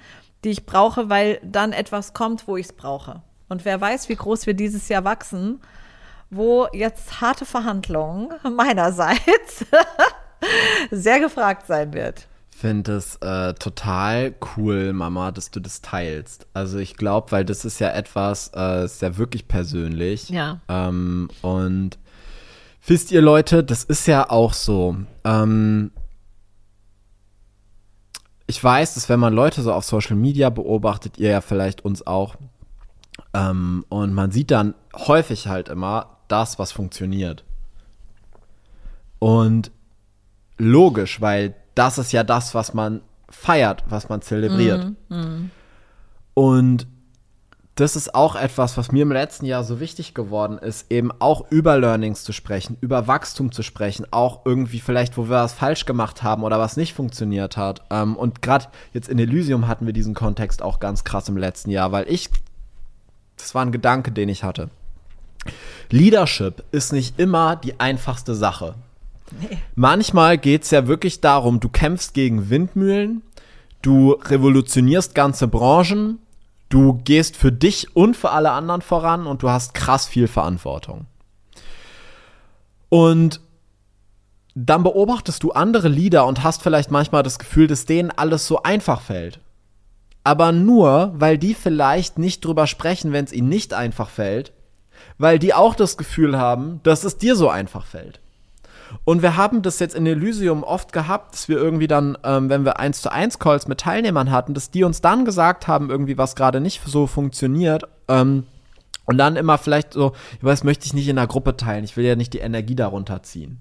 die ich brauche, weil dann etwas kommt, wo ich es brauche. Und wer weiß, wie groß wir dieses Jahr wachsen, wo jetzt harte Verhandlungen meinerseits sehr gefragt sein wird. finde es äh, total cool, Mama, dass du das teilst. Also ich glaube, weil das ist ja etwas, äh, ist ja wirklich persönlich. Ja. Ähm, und wisst ihr Leute, das ist ja auch so. Ähm, ich weiß, dass wenn man Leute so auf Social Media beobachtet, ihr ja vielleicht uns auch, ähm, und man sieht dann häufig halt immer das, was funktioniert. Und logisch, weil das ist ja das, was man feiert, was man zelebriert. Und das ist auch etwas, was mir im letzten Jahr so wichtig geworden ist, eben auch über Learnings zu sprechen, über Wachstum zu sprechen, auch irgendwie vielleicht, wo wir was falsch gemacht haben oder was nicht funktioniert hat. Ähm, und gerade jetzt in Elysium hatten wir diesen Kontext auch ganz krass im letzten Jahr, weil ich, das war ein Gedanke, den ich hatte. Leadership ist nicht immer die einfachste Sache. Manchmal geht es ja wirklich darum, du kämpfst gegen Windmühlen, du revolutionierst ganze Branchen Du gehst für dich und für alle anderen voran und du hast krass viel Verantwortung. Und dann beobachtest du andere Lieder und hast vielleicht manchmal das Gefühl, dass denen alles so einfach fällt. Aber nur, weil die vielleicht nicht drüber sprechen, wenn es ihnen nicht einfach fällt, weil die auch das Gefühl haben, dass es dir so einfach fällt. Und wir haben das jetzt in Elysium oft gehabt, dass wir irgendwie dann, ähm, wenn wir 1 zu 1 Calls mit Teilnehmern hatten, dass die uns dann gesagt haben, irgendwie, was gerade nicht so funktioniert. Ähm, und dann immer vielleicht so, ich weiß, möchte ich nicht in der Gruppe teilen, ich will ja nicht die Energie darunter ziehen.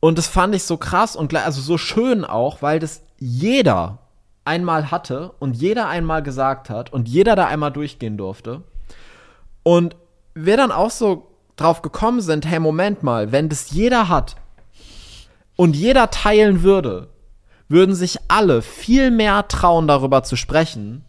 Und das fand ich so krass und also so schön auch, weil das jeder einmal hatte und jeder einmal gesagt hat und jeder da einmal durchgehen durfte. Und wir dann auch so drauf gekommen sind, hey, Moment mal, wenn das jeder hat und jeder teilen würde, würden sich alle viel mehr trauen, darüber zu sprechen.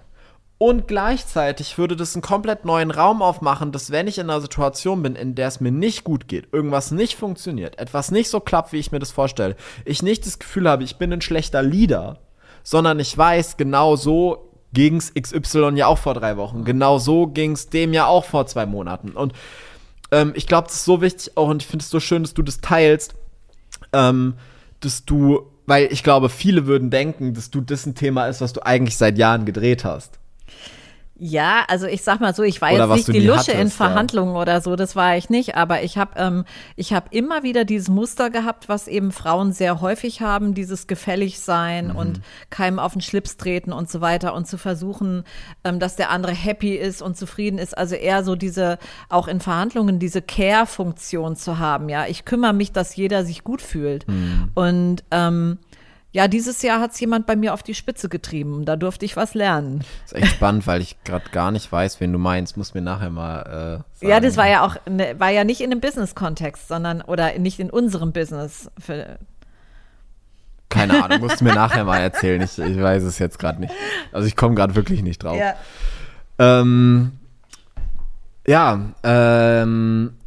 Und gleichzeitig würde das einen komplett neuen Raum aufmachen, dass wenn ich in einer Situation bin, in der es mir nicht gut geht, irgendwas nicht funktioniert, etwas nicht so klappt, wie ich mir das vorstelle, ich nicht das Gefühl habe, ich bin ein schlechter Leader, sondern ich weiß, genau so ging's XY ja auch vor drei Wochen, genau so ging's dem ja auch vor zwei Monaten. Und ähm, ich glaube, das ist so wichtig auch und ich finde es so schön, dass du das teilst, ähm, dass du, weil ich glaube, viele würden denken, dass du das ein Thema ist, was du eigentlich seit Jahren gedreht hast. Ja, also ich sag mal so, ich war oder jetzt nicht die Lusche hattest, in Verhandlungen ja. oder so, das war ich nicht, aber ich habe ähm, ich habe immer wieder dieses Muster gehabt, was eben Frauen sehr häufig haben, dieses gefällig sein mhm. und keinem auf den Schlips treten und so weiter und zu versuchen, ähm, dass der andere happy ist und zufrieden ist, also eher so diese auch in Verhandlungen diese Care-Funktion zu haben, ja, ich kümmere mich, dass jeder sich gut fühlt mhm. und ähm, ja, dieses Jahr hat es jemand bei mir auf die Spitze getrieben. Da durfte ich was lernen. Das ist echt spannend, weil ich gerade gar nicht weiß, wen du meinst. Muss mir nachher mal äh, sagen. Ja, das war ja auch, ne, war ja nicht in einem Business-Kontext, sondern oder nicht in unserem Business. Für, keine Ahnung, musst du mir nachher mal erzählen. Ich, ich weiß es jetzt gerade nicht. Also ich komme gerade wirklich nicht drauf. Ja. Ähm, ja, ähm,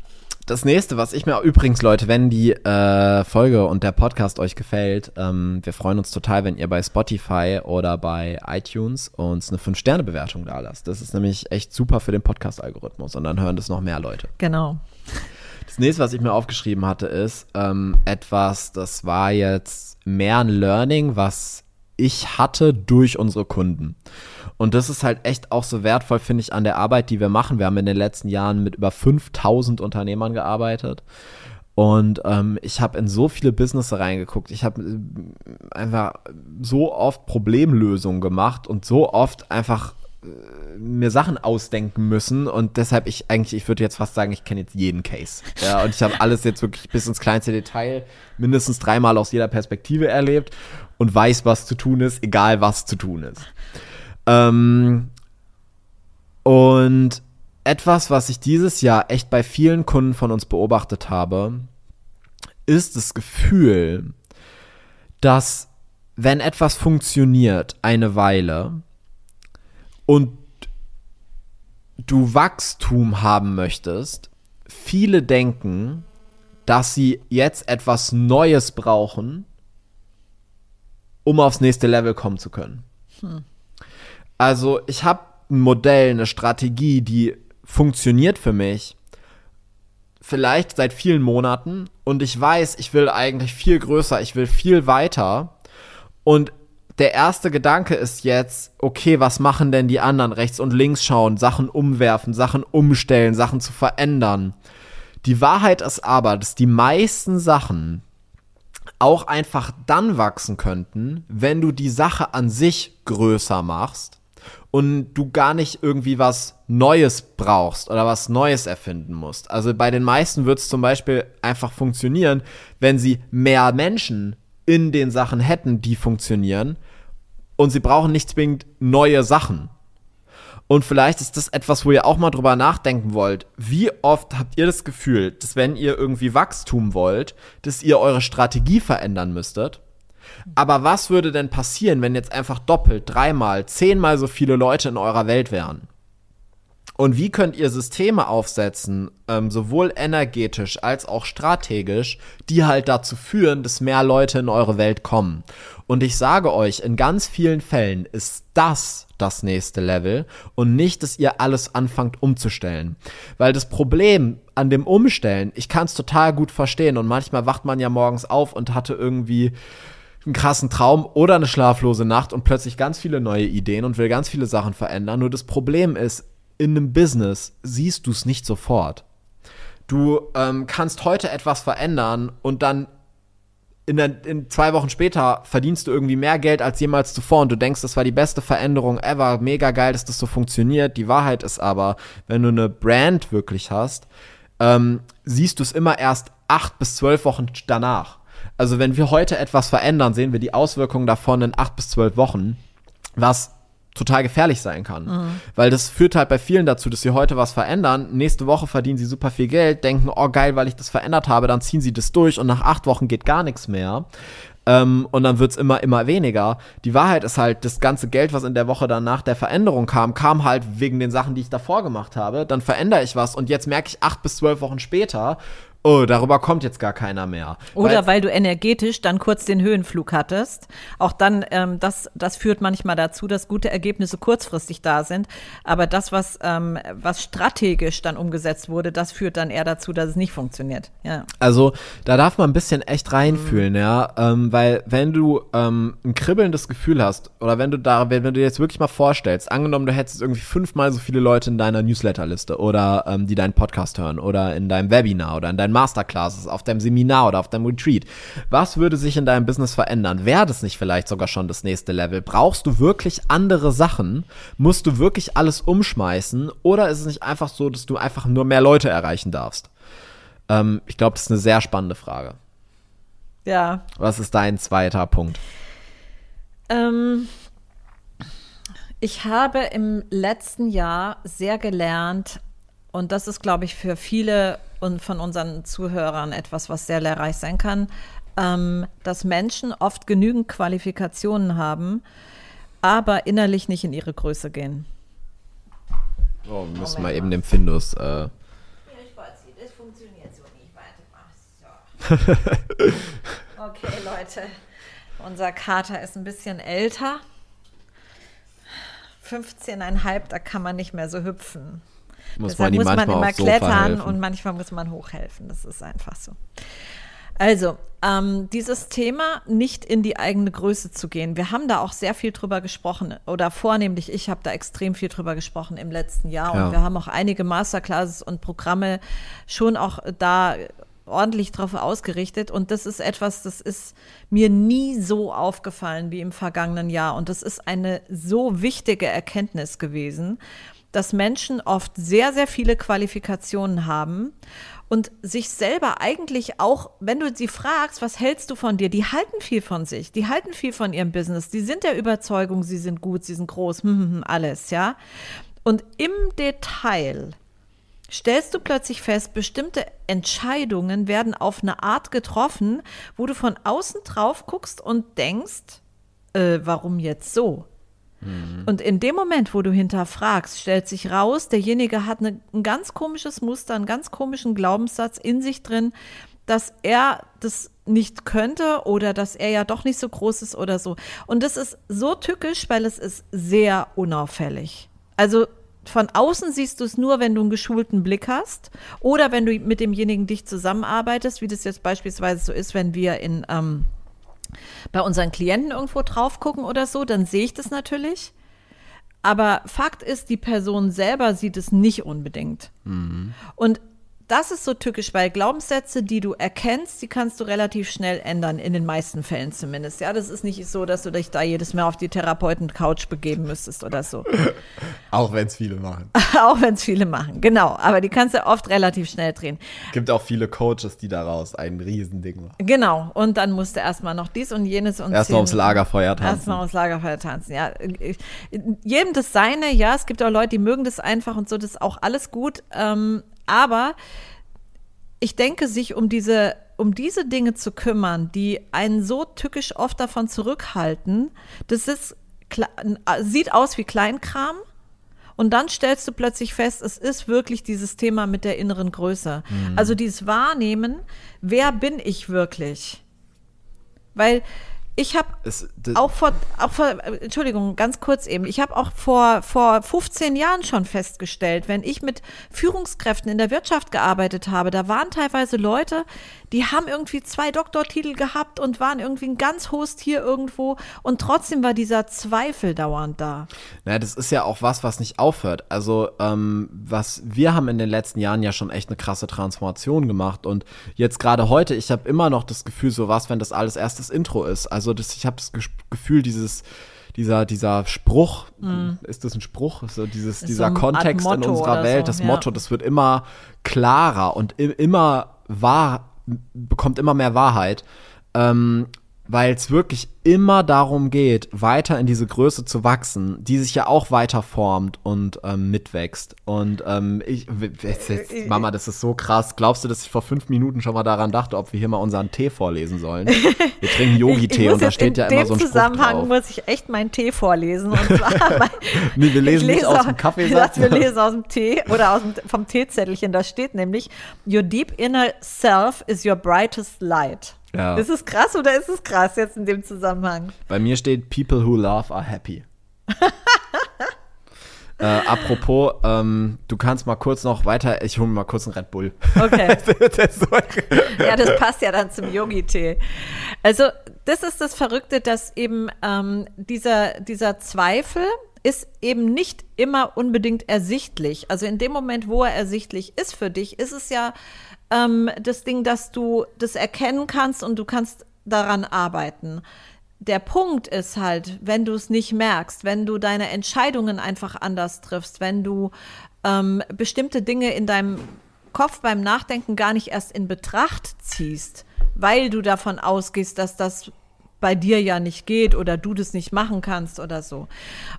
das nächste, was ich mir übrigens, Leute, wenn die äh, Folge und der Podcast euch gefällt, ähm, wir freuen uns total, wenn ihr bei Spotify oder bei iTunes uns eine 5-Sterne-Bewertung da lasst. Das ist nämlich echt super für den Podcast-Algorithmus und dann hören das noch mehr Leute. Genau. Das nächste, was ich mir aufgeschrieben hatte, ist ähm, etwas, das war jetzt mehr ein Learning, was ich hatte durch unsere Kunden. Und das ist halt echt auch so wertvoll, finde ich, an der Arbeit, die wir machen. Wir haben in den letzten Jahren mit über 5000 Unternehmern gearbeitet. Und ähm, ich habe in so viele Business reingeguckt. Ich habe äh, einfach so oft Problemlösungen gemacht und so oft einfach äh, mir Sachen ausdenken müssen und deshalb ich eigentlich, ich würde jetzt fast sagen, ich kenne jetzt jeden Case. Ja, und ich habe alles jetzt wirklich bis ins kleinste Detail mindestens dreimal aus jeder Perspektive erlebt und weiß, was zu tun ist, egal was zu tun ist. Ähm, und etwas, was ich dieses Jahr echt bei vielen Kunden von uns beobachtet habe, ist das Gefühl, dass wenn etwas funktioniert eine Weile und du Wachstum haben möchtest, viele denken, dass sie jetzt etwas Neues brauchen, um aufs nächste Level kommen zu können. Hm. Also ich habe ein Modell, eine Strategie, die funktioniert für mich. Vielleicht seit vielen Monaten und ich weiß, ich will eigentlich viel größer, ich will viel weiter. Und der erste Gedanke ist jetzt, okay, was machen denn die anderen? Rechts und links schauen, Sachen umwerfen, Sachen umstellen, Sachen zu verändern. Die Wahrheit ist aber, dass die meisten Sachen auch einfach dann wachsen könnten, wenn du die Sache an sich größer machst und du gar nicht irgendwie was Neues brauchst oder was Neues erfinden musst. Also bei den meisten wird es zum Beispiel einfach funktionieren, wenn sie mehr Menschen in den Sachen hätten, die funktionieren und sie brauchen nicht zwingend neue Sachen. Und vielleicht ist das etwas, wo ihr auch mal drüber nachdenken wollt. Wie oft habt ihr das Gefühl, dass wenn ihr irgendwie Wachstum wollt, dass ihr eure Strategie verändern müsstet? Aber was würde denn passieren, wenn jetzt einfach doppelt, dreimal, zehnmal so viele Leute in eurer Welt wären? Und wie könnt ihr Systeme aufsetzen, ähm, sowohl energetisch als auch strategisch, die halt dazu führen, dass mehr Leute in eure Welt kommen? Und ich sage euch, in ganz vielen Fällen ist das das nächste Level und nicht, dass ihr alles anfangt umzustellen. Weil das Problem an dem Umstellen, ich kann es total gut verstehen und manchmal wacht man ja morgens auf und hatte irgendwie einen krassen Traum oder eine schlaflose Nacht und plötzlich ganz viele neue Ideen und will ganz viele Sachen verändern. Nur das Problem ist, in einem Business siehst du es nicht sofort. Du ähm, kannst heute etwas verändern und dann in, der, in, zwei Wochen später verdienst du irgendwie mehr Geld als jemals zuvor und du denkst, das war die beste Veränderung ever, mega geil, dass das so funktioniert. Die Wahrheit ist aber, wenn du eine Brand wirklich hast, ähm, siehst du es immer erst acht bis zwölf Wochen danach. Also wenn wir heute etwas verändern, sehen wir die Auswirkungen davon in acht bis zwölf Wochen, was total gefährlich sein kann. Mhm. Weil das führt halt bei vielen dazu, dass sie heute was verändern, nächste Woche verdienen sie super viel Geld, denken, oh geil, weil ich das verändert habe, dann ziehen sie das durch und nach acht Wochen geht gar nichts mehr. Ähm, und dann wird's immer, immer weniger. Die Wahrheit ist halt, das ganze Geld, was in der Woche dann nach der Veränderung kam, kam halt wegen den Sachen, die ich davor gemacht habe. Dann verändere ich was und jetzt merke ich acht bis zwölf Wochen später, oh, darüber kommt jetzt gar keiner mehr. Oder weil, du energetisch dann kurz den Höhenflug hattest. Auch dann, ähm, das, das führt manchmal dazu, dass gute Ergebnisse kurzfristig da sind. Aber das, was, ähm, was strategisch dann umgesetzt wurde, das führt dann eher dazu, dass es nicht funktioniert. Ja. Also da darf man ein bisschen echt reinfühlen, mhm. ja. Ähm, weil wenn du ähm, ein kribbelndes Gefühl hast, oder wenn du da, wenn, wenn du dir jetzt wirklich mal vorstellst, angenommen, du hättest irgendwie fünfmal so viele Leute in deiner Newsletterliste oder ähm, die deinen Podcast hören oder in deinem Webinar oder in deinem Masterclasses, auf deinem Seminar oder auf deinem Retreat. Was würde sich in deinem Business verändern? Wäre das nicht vielleicht sogar schon das nächste Level? Brauchst du wirklich andere Sachen? Musst du wirklich alles umschmeißen? Oder ist es nicht einfach so, dass du einfach nur mehr Leute erreichen darfst? Ähm, ich glaube, das ist eine sehr spannende Frage. Ja. Was ist dein zweiter Punkt? Ähm, ich habe im letzten Jahr sehr gelernt, und das ist, glaube ich, für viele und von unseren Zuhörern etwas, was sehr lehrreich sein kann, ähm, dass Menschen oft genügend Qualifikationen haben, aber innerlich nicht in ihre Größe gehen. Oh, wir müssen mal eben dem Findus. Äh das funktioniert so nicht. Warte mal. So. okay, Leute. Unser Kater ist ein bisschen älter. 15,5, da kann man nicht mehr so hüpfen. Muss Deshalb man muss man immer klettern und manchmal muss man hochhelfen. Das ist einfach so. Also, ähm, dieses Thema, nicht in die eigene Größe zu gehen. Wir haben da auch sehr viel drüber gesprochen, oder vornehmlich ich habe da extrem viel drüber gesprochen im letzten Jahr. Ja. Und wir haben auch einige Masterclasses und Programme schon auch da ordentlich drauf ausgerichtet. Und das ist etwas, das ist mir nie so aufgefallen wie im vergangenen Jahr. Und das ist eine so wichtige Erkenntnis gewesen dass Menschen oft sehr, sehr viele Qualifikationen haben und sich selber eigentlich auch, wenn du sie fragst, was hältst du von dir, die halten viel von sich, die halten viel von ihrem Business, die sind der Überzeugung, sie sind gut, sie sind groß, hm, hm, hm, alles, ja. Und im Detail stellst du plötzlich fest, bestimmte Entscheidungen werden auf eine Art getroffen, wo du von außen drauf guckst und denkst, äh, warum jetzt so? Mhm. Und in dem Moment, wo du hinterfragst, stellt sich raus, derjenige hat eine, ein ganz komisches Muster, einen ganz komischen Glaubenssatz in sich drin, dass er das nicht könnte oder dass er ja doch nicht so groß ist oder so. Und das ist so tückisch, weil es ist sehr unauffällig. Also von außen siehst du es nur, wenn du einen geschulten Blick hast oder wenn du mit demjenigen dich zusammenarbeitest, wie das jetzt beispielsweise so ist, wenn wir in ähm, bei unseren Klienten irgendwo drauf gucken oder so, dann sehe ich das natürlich. Aber Fakt ist, die Person selber sieht es nicht unbedingt. Mhm. Und das ist so tückisch, weil Glaubenssätze, die du erkennst, die kannst du relativ schnell ändern, in den meisten Fällen zumindest. Ja, das ist nicht so, dass du dich da jedes Mal auf die Therapeuten-Couch begeben müsstest oder so. auch wenn es viele machen. auch wenn es viele machen, genau. Aber die kannst du oft relativ schnell drehen. Gibt auch viele Coaches, die daraus ein Riesending machen. Genau. Und dann musst du erstmal noch dies und jenes und Erstmal ums Lagerfeuer tanzen. Erstmal ums Lagerfeuer tanzen, ja. Jedem das seine, ja. Es gibt auch Leute, die mögen das einfach und so, das ist auch alles gut. Ähm, aber ich denke, sich um diese, um diese Dinge zu kümmern, die einen so tückisch oft davon zurückhalten, das ist, sieht aus wie Kleinkram Und dann stellst du plötzlich fest, es ist wirklich dieses Thema mit der inneren Größe. Mhm. Also dieses Wahrnehmen, wer bin ich wirklich? Weil ich habe auch vor, auch vor, Entschuldigung, ganz kurz eben. Ich habe auch vor, vor 15 Jahren schon festgestellt, wenn ich mit Führungskräften in der Wirtschaft gearbeitet habe, da waren teilweise Leute, die haben irgendwie zwei Doktortitel gehabt und waren irgendwie ein ganz hohes Tier irgendwo und trotzdem war dieser Zweifel dauernd da. Naja, das ist ja auch was, was nicht aufhört. Also, ähm, was wir haben in den letzten Jahren ja schon echt eine krasse Transformation gemacht. Und jetzt gerade heute, ich habe immer noch das Gefühl, so was, wenn das alles erst das Intro ist. Also, das, ich habe das Gefühl, dieses, dieser, dieser Spruch, ist das ein Spruch? So dieses. Ist dieser so Kontext in unserer Welt, so, das ja. Motto, das wird immer klarer und immer wahr, bekommt immer mehr Wahrheit. Ähm, weil es wirklich immer darum geht, weiter in diese Größe zu wachsen, die sich ja auch weiter formt und ähm, mitwächst. Und ähm, ich, jetzt, jetzt, Mama, das ist so krass. Glaubst du, dass ich vor fünf Minuten schon mal daran dachte, ob wir hier mal unseren Tee vorlesen sollen? Wir trinken Yogi-Tee und da steht ja in immer dem so ein Spruch Zusammenhang drauf. muss ich echt meinen Tee vorlesen. Und zwar Nee, wir lesen ich nicht aus dem Kaffeesatz. Wir lesen aus dem Tee oder aus dem, vom Teezettelchen. Da steht nämlich, Your deep inner self is your brightest light. Ja. Ist es krass oder ist es krass jetzt in dem Zusammenhang? Bei mir steht People who love are happy. äh, apropos, ähm, du kannst mal kurz noch weiter, ich hole mir mal kurz einen Red Bull. Okay. Ja, das passt ja dann zum Yogi-Tee. Also, das ist das Verrückte, dass eben ähm, dieser, dieser Zweifel ist eben nicht immer unbedingt ersichtlich. Also in dem Moment, wo er ersichtlich ist für dich, ist es ja ähm, das Ding, dass du das erkennen kannst und du kannst daran arbeiten. Der Punkt ist halt, wenn du es nicht merkst, wenn du deine Entscheidungen einfach anders triffst, wenn du ähm, bestimmte Dinge in deinem Kopf beim Nachdenken gar nicht erst in Betracht ziehst, weil du davon ausgehst, dass das bei dir ja nicht geht oder du das nicht machen kannst oder so.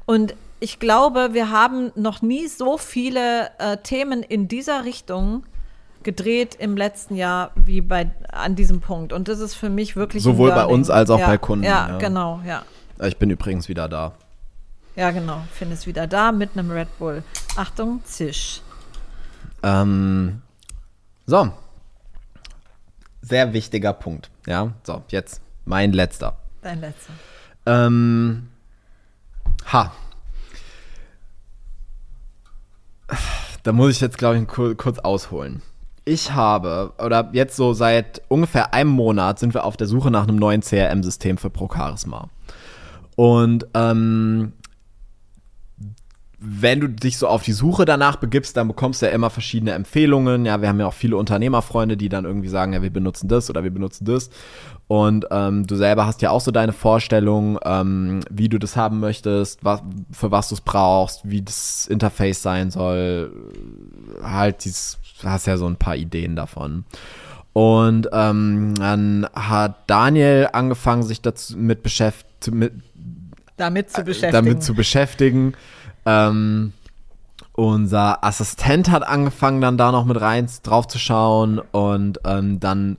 Und ich glaube, wir haben noch nie so viele äh, Themen in dieser Richtung gedreht im letzten Jahr wie bei an diesem Punkt. Und das ist für mich wirklich Sowohl bei uns als auch ja, bei Kunden, Ja, ja. genau, ja. Ich bin übrigens wieder da. Ja, genau. Finde es wieder da mit einem Red Bull. Achtung, Zisch. Ähm, so. Sehr wichtiger Punkt. Ja, so, jetzt mein letzter. Dein letzter. Ähm, ha. Da muss ich jetzt, glaube ich, kur kurz ausholen. Ich habe, oder jetzt so seit ungefähr einem Monat sind wir auf der Suche nach einem neuen CRM-System für ProCharisma. Und ähm, wenn du dich so auf die Suche danach begibst, dann bekommst du ja immer verschiedene Empfehlungen. Ja, wir haben ja auch viele Unternehmerfreunde, die dann irgendwie sagen, ja, wir benutzen das oder wir benutzen das. Und ähm, du selber hast ja auch so deine Vorstellung, ähm, wie du das haben möchtest, was, für was du es brauchst, wie das Interface sein soll. Halt, du hast ja so ein paar Ideen davon. Und ähm, dann hat Daniel angefangen, sich dazu mit beschäftigt, mit, Damit zu beschäftigen. damit zu beschäftigen. Ähm, unser Assistent hat angefangen, dann da noch mit rein drauf zu schauen und ähm, dann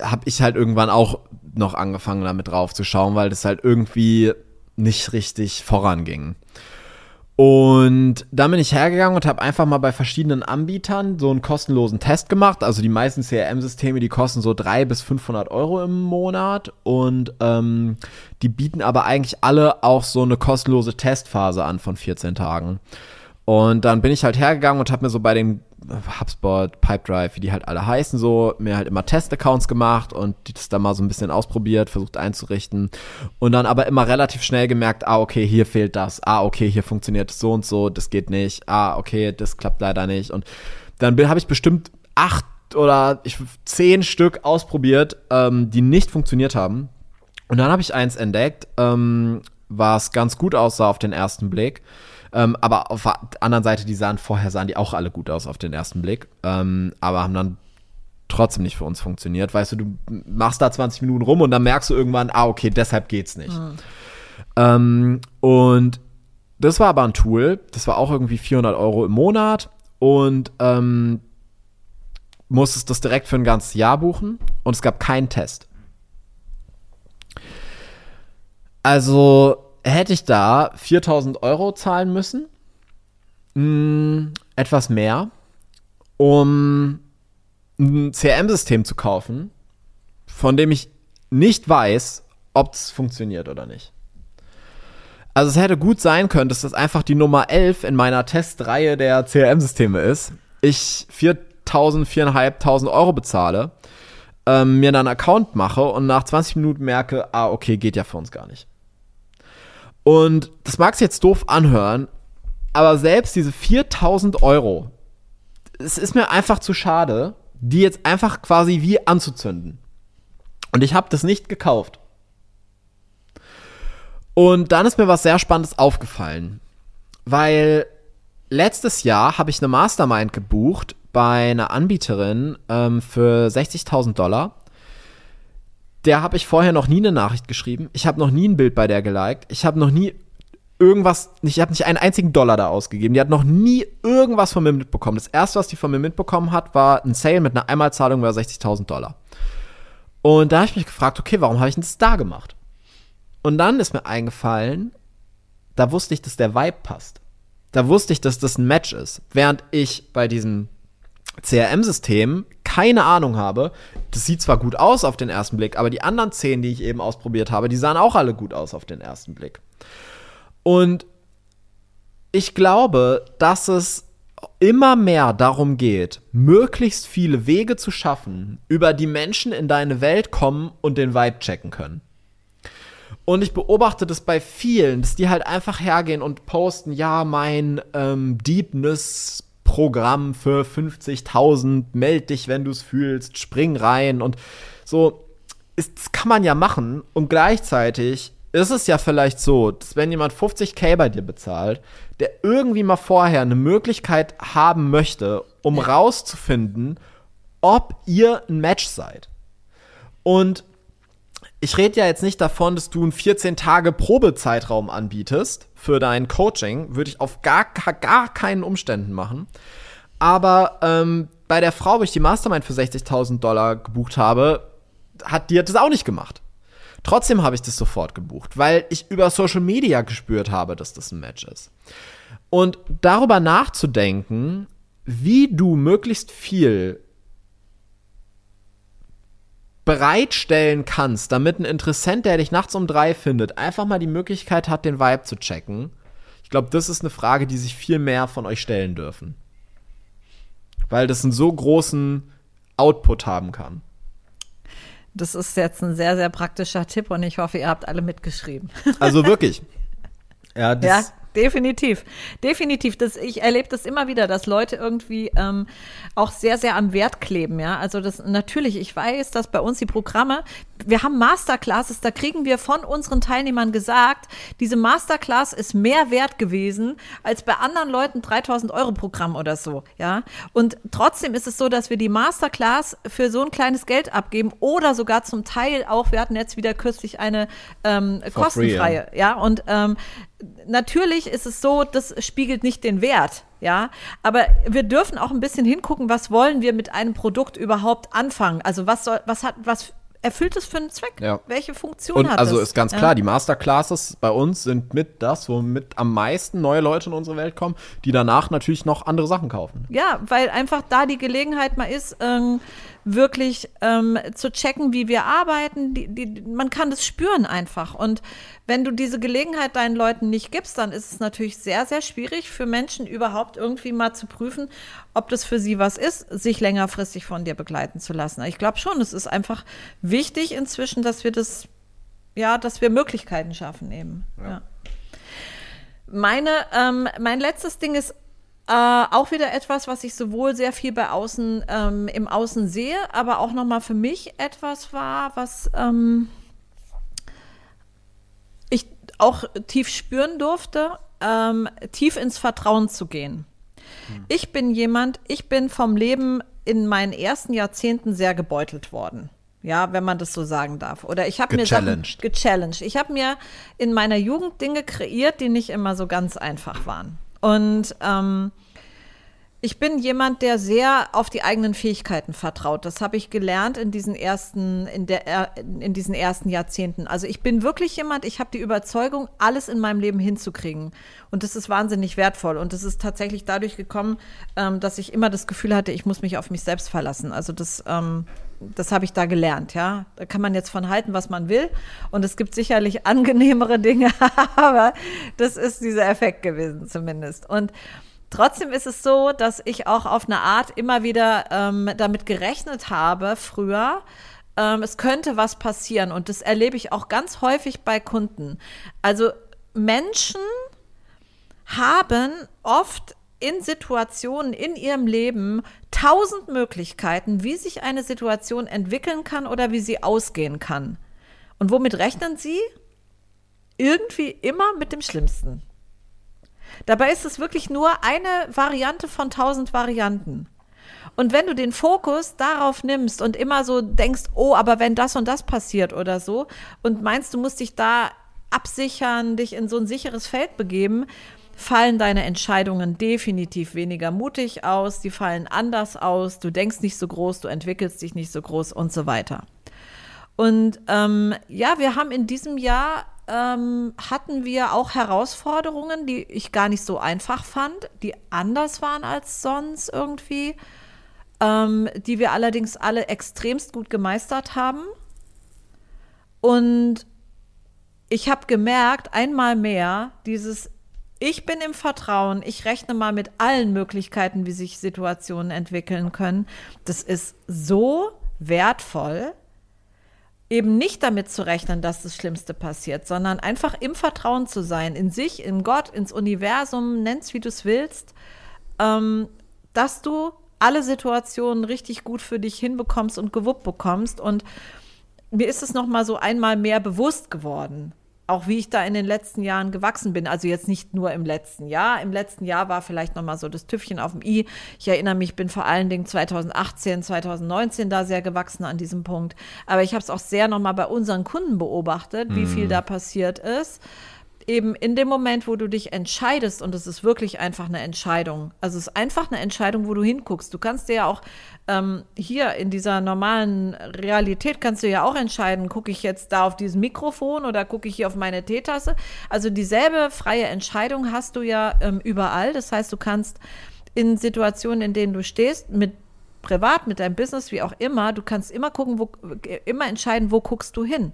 habe ich halt irgendwann auch noch angefangen, damit drauf zu schauen, weil das halt irgendwie nicht richtig voranging. Und dann bin ich hergegangen und habe einfach mal bei verschiedenen Anbietern so einen kostenlosen Test gemacht. Also die meisten CRM-Systeme, die kosten so 300 bis 500 Euro im Monat und ähm, die bieten aber eigentlich alle auch so eine kostenlose Testphase an von 14 Tagen. Und dann bin ich halt hergegangen und habe mir so bei den HubSpot, Pipedrive, wie die halt alle heißen, so mir halt immer Test-Accounts gemacht und das dann mal so ein bisschen ausprobiert, versucht einzurichten und dann aber immer relativ schnell gemerkt, ah, okay, hier fehlt das, ah, okay, hier funktioniert es so und so, das geht nicht, ah, okay, das klappt leider nicht und dann habe ich bestimmt acht oder ich, zehn Stück ausprobiert, ähm, die nicht funktioniert haben und dann habe ich eins entdeckt, ähm, was ganz gut aussah auf den ersten Blick. Ähm, aber auf der anderen Seite, die sahen vorher, sahen die auch alle gut aus auf den ersten Blick. Ähm, aber haben dann trotzdem nicht für uns funktioniert. Weißt du, du machst da 20 Minuten rum und dann merkst du irgendwann, ah, okay, deshalb geht's nicht. Ähm, und das war aber ein Tool, das war auch irgendwie 400 Euro im Monat und ähm, musstest das direkt für ein ganzes Jahr buchen und es gab keinen Test. Also hätte ich da 4000 Euro zahlen müssen mh, etwas mehr, um ein CRM-System zu kaufen, von dem ich nicht weiß, ob es funktioniert oder nicht. Also es hätte gut sein können, dass das einfach die Nummer 11 in meiner Testreihe der CRM-Systeme ist. Ich 4.000, 4.500 Euro bezahle, ähm, mir dann einen Account mache und nach 20 Minuten merke, ah, okay, geht ja für uns gar nicht. Und das mag sich jetzt doof anhören, aber selbst diese 4.000 Euro, es ist mir einfach zu schade, die jetzt einfach quasi wie anzuzünden. Und ich habe das nicht gekauft. Und dann ist mir was sehr Spannendes aufgefallen, weil letztes Jahr habe ich eine Mastermind gebucht bei einer Anbieterin ähm, für 60.000 Dollar. Der habe ich vorher noch nie eine Nachricht geschrieben. Ich habe noch nie ein Bild bei der geliked. Ich habe noch nie irgendwas, ich habe nicht einen einzigen Dollar da ausgegeben. Die hat noch nie irgendwas von mir mitbekommen. Das erste, was die von mir mitbekommen hat, war ein Sale mit einer Einmalzahlung über 60.000 Dollar. Und da habe ich mich gefragt, okay, warum habe ich denn das da gemacht? Und dann ist mir eingefallen, da wusste ich, dass der Vibe passt. Da wusste ich, dass das ein Match ist. Während ich bei diesem CRM-System keine Ahnung habe. Das sieht zwar gut aus auf den ersten Blick, aber die anderen zehn, die ich eben ausprobiert habe, die sahen auch alle gut aus auf den ersten Blick. Und ich glaube, dass es immer mehr darum geht, möglichst viele Wege zu schaffen, über die Menschen in deine Welt kommen und den Vibe checken können. Und ich beobachte das bei vielen, dass die halt einfach hergehen und posten, ja, mein ähm, Deepness-Programm für 50.000, meld dich, wenn du es fühlst, spring rein und so. Ist, das kann man ja machen und gleichzeitig ist es ja vielleicht so, dass wenn jemand 50k bei dir bezahlt, der irgendwie mal vorher eine Möglichkeit haben möchte, um ja. rauszufinden, ob ihr ein Match seid. Und ich rede ja jetzt nicht davon, dass du einen 14 Tage Probezeitraum anbietest für dein Coaching, würde ich auf gar, gar keinen Umständen machen. Aber ähm, bei der Frau, wo ich die Mastermind für 60.000 Dollar gebucht habe, hat die das auch nicht gemacht. Trotzdem habe ich das sofort gebucht, weil ich über Social Media gespürt habe, dass das ein Match ist. Und darüber nachzudenken, wie du möglichst viel bereitstellen kannst, damit ein Interessent, der dich nachts um drei findet, einfach mal die Möglichkeit hat, den Vibe zu checken. Ich glaube, das ist eine Frage, die sich viel mehr von euch stellen dürfen. Weil das einen so großen Output haben kann. Das ist jetzt ein sehr, sehr praktischer Tipp und ich hoffe, ihr habt alle mitgeschrieben. Also wirklich. Ja, das, ja definitiv. Definitiv. Das, ich erlebe das immer wieder, dass Leute irgendwie ähm, auch sehr, sehr am Wert kleben. Ja, also das natürlich, ich weiß, dass bei uns die Programme, wir haben Masterclasses, da kriegen wir von unseren Teilnehmern gesagt, diese Masterclass ist mehr wert gewesen als bei anderen Leuten 3000 Euro Programm oder so. Ja, und trotzdem ist es so, dass wir die Masterclass für so ein kleines Geld abgeben oder sogar zum Teil auch, wir hatten jetzt wieder kürzlich eine ähm, kostenfreie. Free, ja. ja, und ähm, natürlich ist es so, das spiegelt nicht den Wert, ja. Aber wir dürfen auch ein bisschen hingucken, was wollen wir mit einem Produkt überhaupt anfangen? Also was soll, was hat, was erfüllt es für einen Zweck? Ja. Welche Funktion Und hat also ist ganz klar, die Masterclasses bei uns sind mit das, womit am meisten neue Leute in unsere Welt kommen, die danach natürlich noch andere Sachen kaufen. Ja, weil einfach da die Gelegenheit mal ist, ähm, wirklich ähm, zu checken, wie wir arbeiten. Die, die, man kann das spüren einfach. Und wenn du diese Gelegenheit deinen Leuten nicht gibst, dann ist es natürlich sehr, sehr schwierig für Menschen überhaupt irgendwie mal zu prüfen, ob das für sie was ist, sich längerfristig von dir begleiten zu lassen. Ich glaube schon, es ist einfach wichtig inzwischen, dass wir das, ja, dass wir Möglichkeiten schaffen eben. Ja. ja. Meine, ähm, mein letztes Ding ist äh, auch wieder etwas, was ich sowohl sehr viel bei Außen ähm, im Außen sehe, aber auch nochmal für mich etwas war, was ähm, ich auch tief spüren durfte, ähm, tief ins Vertrauen zu gehen. Hm. Ich bin jemand, ich bin vom Leben in meinen ersten Jahrzehnten sehr gebeutelt worden. Ja, wenn man das so sagen darf. Oder ich habe mir Sachen gechallenged. Ich habe mir in meiner Jugend Dinge kreiert, die nicht immer so ganz einfach waren. Und ähm, ich bin jemand, der sehr auf die eigenen Fähigkeiten vertraut. Das habe ich gelernt in diesen ersten, in, der, in diesen ersten Jahrzehnten. Also ich bin wirklich jemand, ich habe die Überzeugung, alles in meinem Leben hinzukriegen. Und das ist wahnsinnig wertvoll. Und das ist tatsächlich dadurch gekommen, ähm, dass ich immer das Gefühl hatte, ich muss mich auf mich selbst verlassen. Also das, ähm, das habe ich da gelernt, ja. Da kann man jetzt von halten, was man will. Und es gibt sicherlich angenehmere Dinge, aber das ist dieser Effekt gewesen zumindest. Und Trotzdem ist es so, dass ich auch auf eine Art immer wieder ähm, damit gerechnet habe, früher, ähm, es könnte was passieren. Und das erlebe ich auch ganz häufig bei Kunden. Also Menschen haben oft in Situationen in ihrem Leben tausend Möglichkeiten, wie sich eine Situation entwickeln kann oder wie sie ausgehen kann. Und womit rechnen sie? Irgendwie immer mit dem Schlimmsten. Dabei ist es wirklich nur eine Variante von tausend Varianten. Und wenn du den Fokus darauf nimmst und immer so denkst, oh, aber wenn das und das passiert oder so, und meinst, du musst dich da absichern, dich in so ein sicheres Feld begeben, fallen deine Entscheidungen definitiv weniger mutig aus, die fallen anders aus, du denkst nicht so groß, du entwickelst dich nicht so groß und so weiter. Und ähm, ja, wir haben in diesem Jahr ähm, hatten wir auch Herausforderungen, die ich gar nicht so einfach fand, die anders waren als sonst irgendwie, ähm, die wir allerdings alle extremst gut gemeistert haben. Und ich habe gemerkt, einmal mehr, dieses ich bin im Vertrauen, ich rechne mal mit allen Möglichkeiten, wie sich Situationen entwickeln können. Das ist so wertvoll eben nicht damit zu rechnen, dass das Schlimmste passiert, sondern einfach im Vertrauen zu sein, in sich, in Gott, ins Universum, nenn's wie du es willst, ähm, dass du alle Situationen richtig gut für dich hinbekommst und gewuppt bekommst. Und mir ist es noch mal so einmal mehr bewusst geworden, auch wie ich da in den letzten Jahren gewachsen bin. Also jetzt nicht nur im letzten Jahr. Im letzten Jahr war vielleicht noch mal so das Tüpfchen auf dem i. Ich erinnere mich, bin vor allen Dingen 2018, 2019 da sehr gewachsen an diesem Punkt. Aber ich habe es auch sehr noch mal bei unseren Kunden beobachtet, wie viel mhm. da passiert ist eben in dem Moment, wo du dich entscheidest, und es ist wirklich einfach eine Entscheidung, also es ist einfach eine Entscheidung, wo du hinguckst. Du kannst dir ja auch ähm, hier in dieser normalen Realität, kannst du ja auch entscheiden, gucke ich jetzt da auf dieses Mikrofon oder gucke ich hier auf meine Teetasse. Also dieselbe freie Entscheidung hast du ja ähm, überall. Das heißt, du kannst in Situationen, in denen du stehst, mit privat, mit deinem Business, wie auch immer, du kannst immer gucken, wo, immer entscheiden, wo guckst du hin.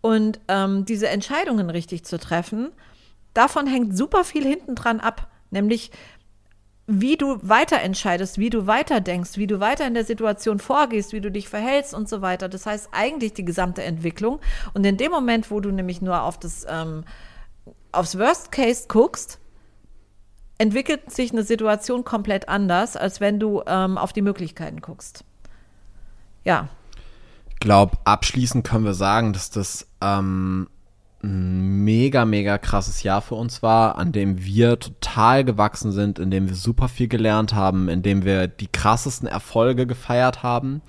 Und ähm, diese Entscheidungen richtig zu treffen, davon hängt super viel hinten dran ab. Nämlich, wie du weiter entscheidest, wie du weiter denkst, wie du weiter in der Situation vorgehst, wie du dich verhältst und so weiter. Das heißt eigentlich die gesamte Entwicklung. Und in dem Moment, wo du nämlich nur auf das, ähm, aufs Worst Case guckst, entwickelt sich eine Situation komplett anders, als wenn du ähm, auf die Möglichkeiten guckst. Ja, glaube, abschließend können wir sagen, dass das ähm, ein mega, mega krasses Jahr für uns war, an dem wir total gewachsen sind, in dem wir super viel gelernt haben, in dem wir die krassesten Erfolge gefeiert haben.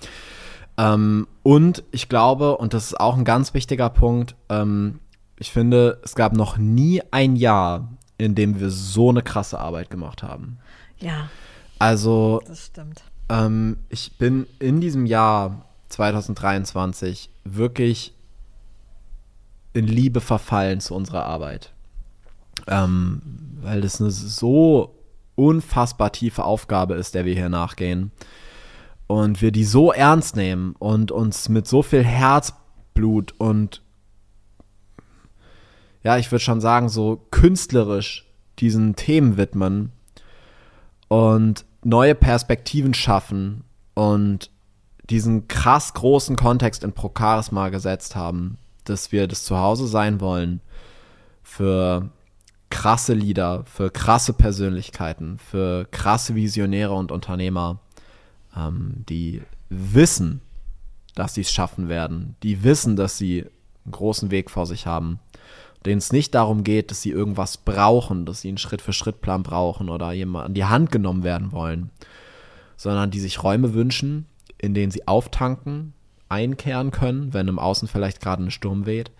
Ähm, und ich glaube, und das ist auch ein ganz wichtiger Punkt, ähm, ich finde, es gab noch nie ein Jahr, in dem wir so eine krasse Arbeit gemacht haben. Ja. Also, das stimmt. Ähm, ich bin in diesem Jahr 2023 wirklich in Liebe verfallen zu unserer Arbeit. Ähm, weil das eine so unfassbar tiefe Aufgabe ist, der wir hier nachgehen. Und wir die so ernst nehmen und uns mit so viel Herzblut und ja, ich würde schon sagen, so künstlerisch diesen Themen widmen und neue Perspektiven schaffen und diesen krass großen Kontext in Procharisma gesetzt haben, dass wir das Zuhause sein wollen für krasse Lieder, für krasse Persönlichkeiten, für krasse Visionäre und Unternehmer, ähm, die wissen, dass sie es schaffen werden, die wissen, dass sie einen großen Weg vor sich haben, denen es nicht darum geht, dass sie irgendwas brauchen, dass sie einen Schritt-für-Schritt-Plan brauchen oder jemand an die Hand genommen werden wollen, sondern die sich Räume wünschen, in denen sie auftanken, einkehren können, wenn im Außen vielleicht gerade ein Sturm weht,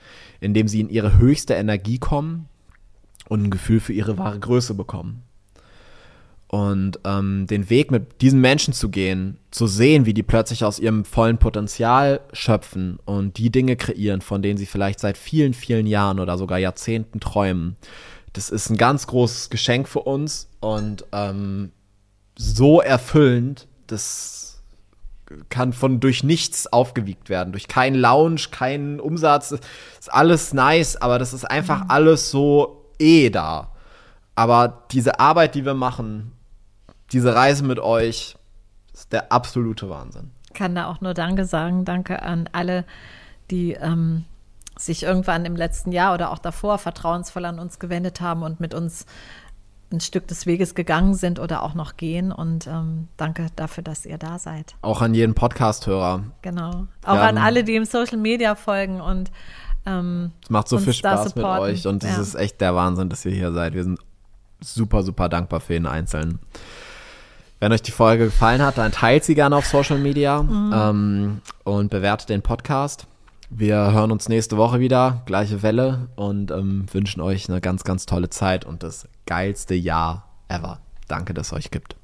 indem sie in ihre höchste Energie kommen und ein Gefühl für ihre wahre Größe bekommen. Und ähm, den Weg mit diesen Menschen zu gehen, zu sehen, wie die plötzlich aus ihrem vollen Potenzial schöpfen und die Dinge kreieren, von denen sie vielleicht seit vielen, vielen Jahren oder sogar Jahrzehnten träumen, das ist ein ganz großes Geschenk für uns und ähm, so erfüllend, das kann von durch nichts aufgewiegt werden, durch keinen Lounge, keinen Umsatz, ist alles nice, aber das ist einfach mhm. alles so eh da. Aber diese Arbeit, die wir machen, diese Reise mit euch, ist der absolute Wahnsinn. Ich kann da auch nur Danke sagen. Danke an alle, die ähm, sich irgendwann im letzten Jahr oder auch davor vertrauensvoll an uns gewendet haben und mit uns ein Stück des Weges gegangen sind oder auch noch gehen. Und ähm, danke dafür, dass ihr da seid. Auch an jeden Podcast-Hörer. Genau. Auch an alle, die im Social Media folgen und ähm, es macht so viel Spaß mit euch und es ja. ist echt der Wahnsinn, dass ihr hier seid. Wir sind super, super dankbar für jeden Einzelnen. Wenn euch die Folge gefallen hat, dann teilt sie gerne auf Social Media mhm. ähm, und bewertet den Podcast. Wir hören uns nächste Woche wieder, gleiche Welle und ähm, wünschen euch eine ganz, ganz tolle Zeit und das geilste Jahr ever. Danke, dass es euch gibt.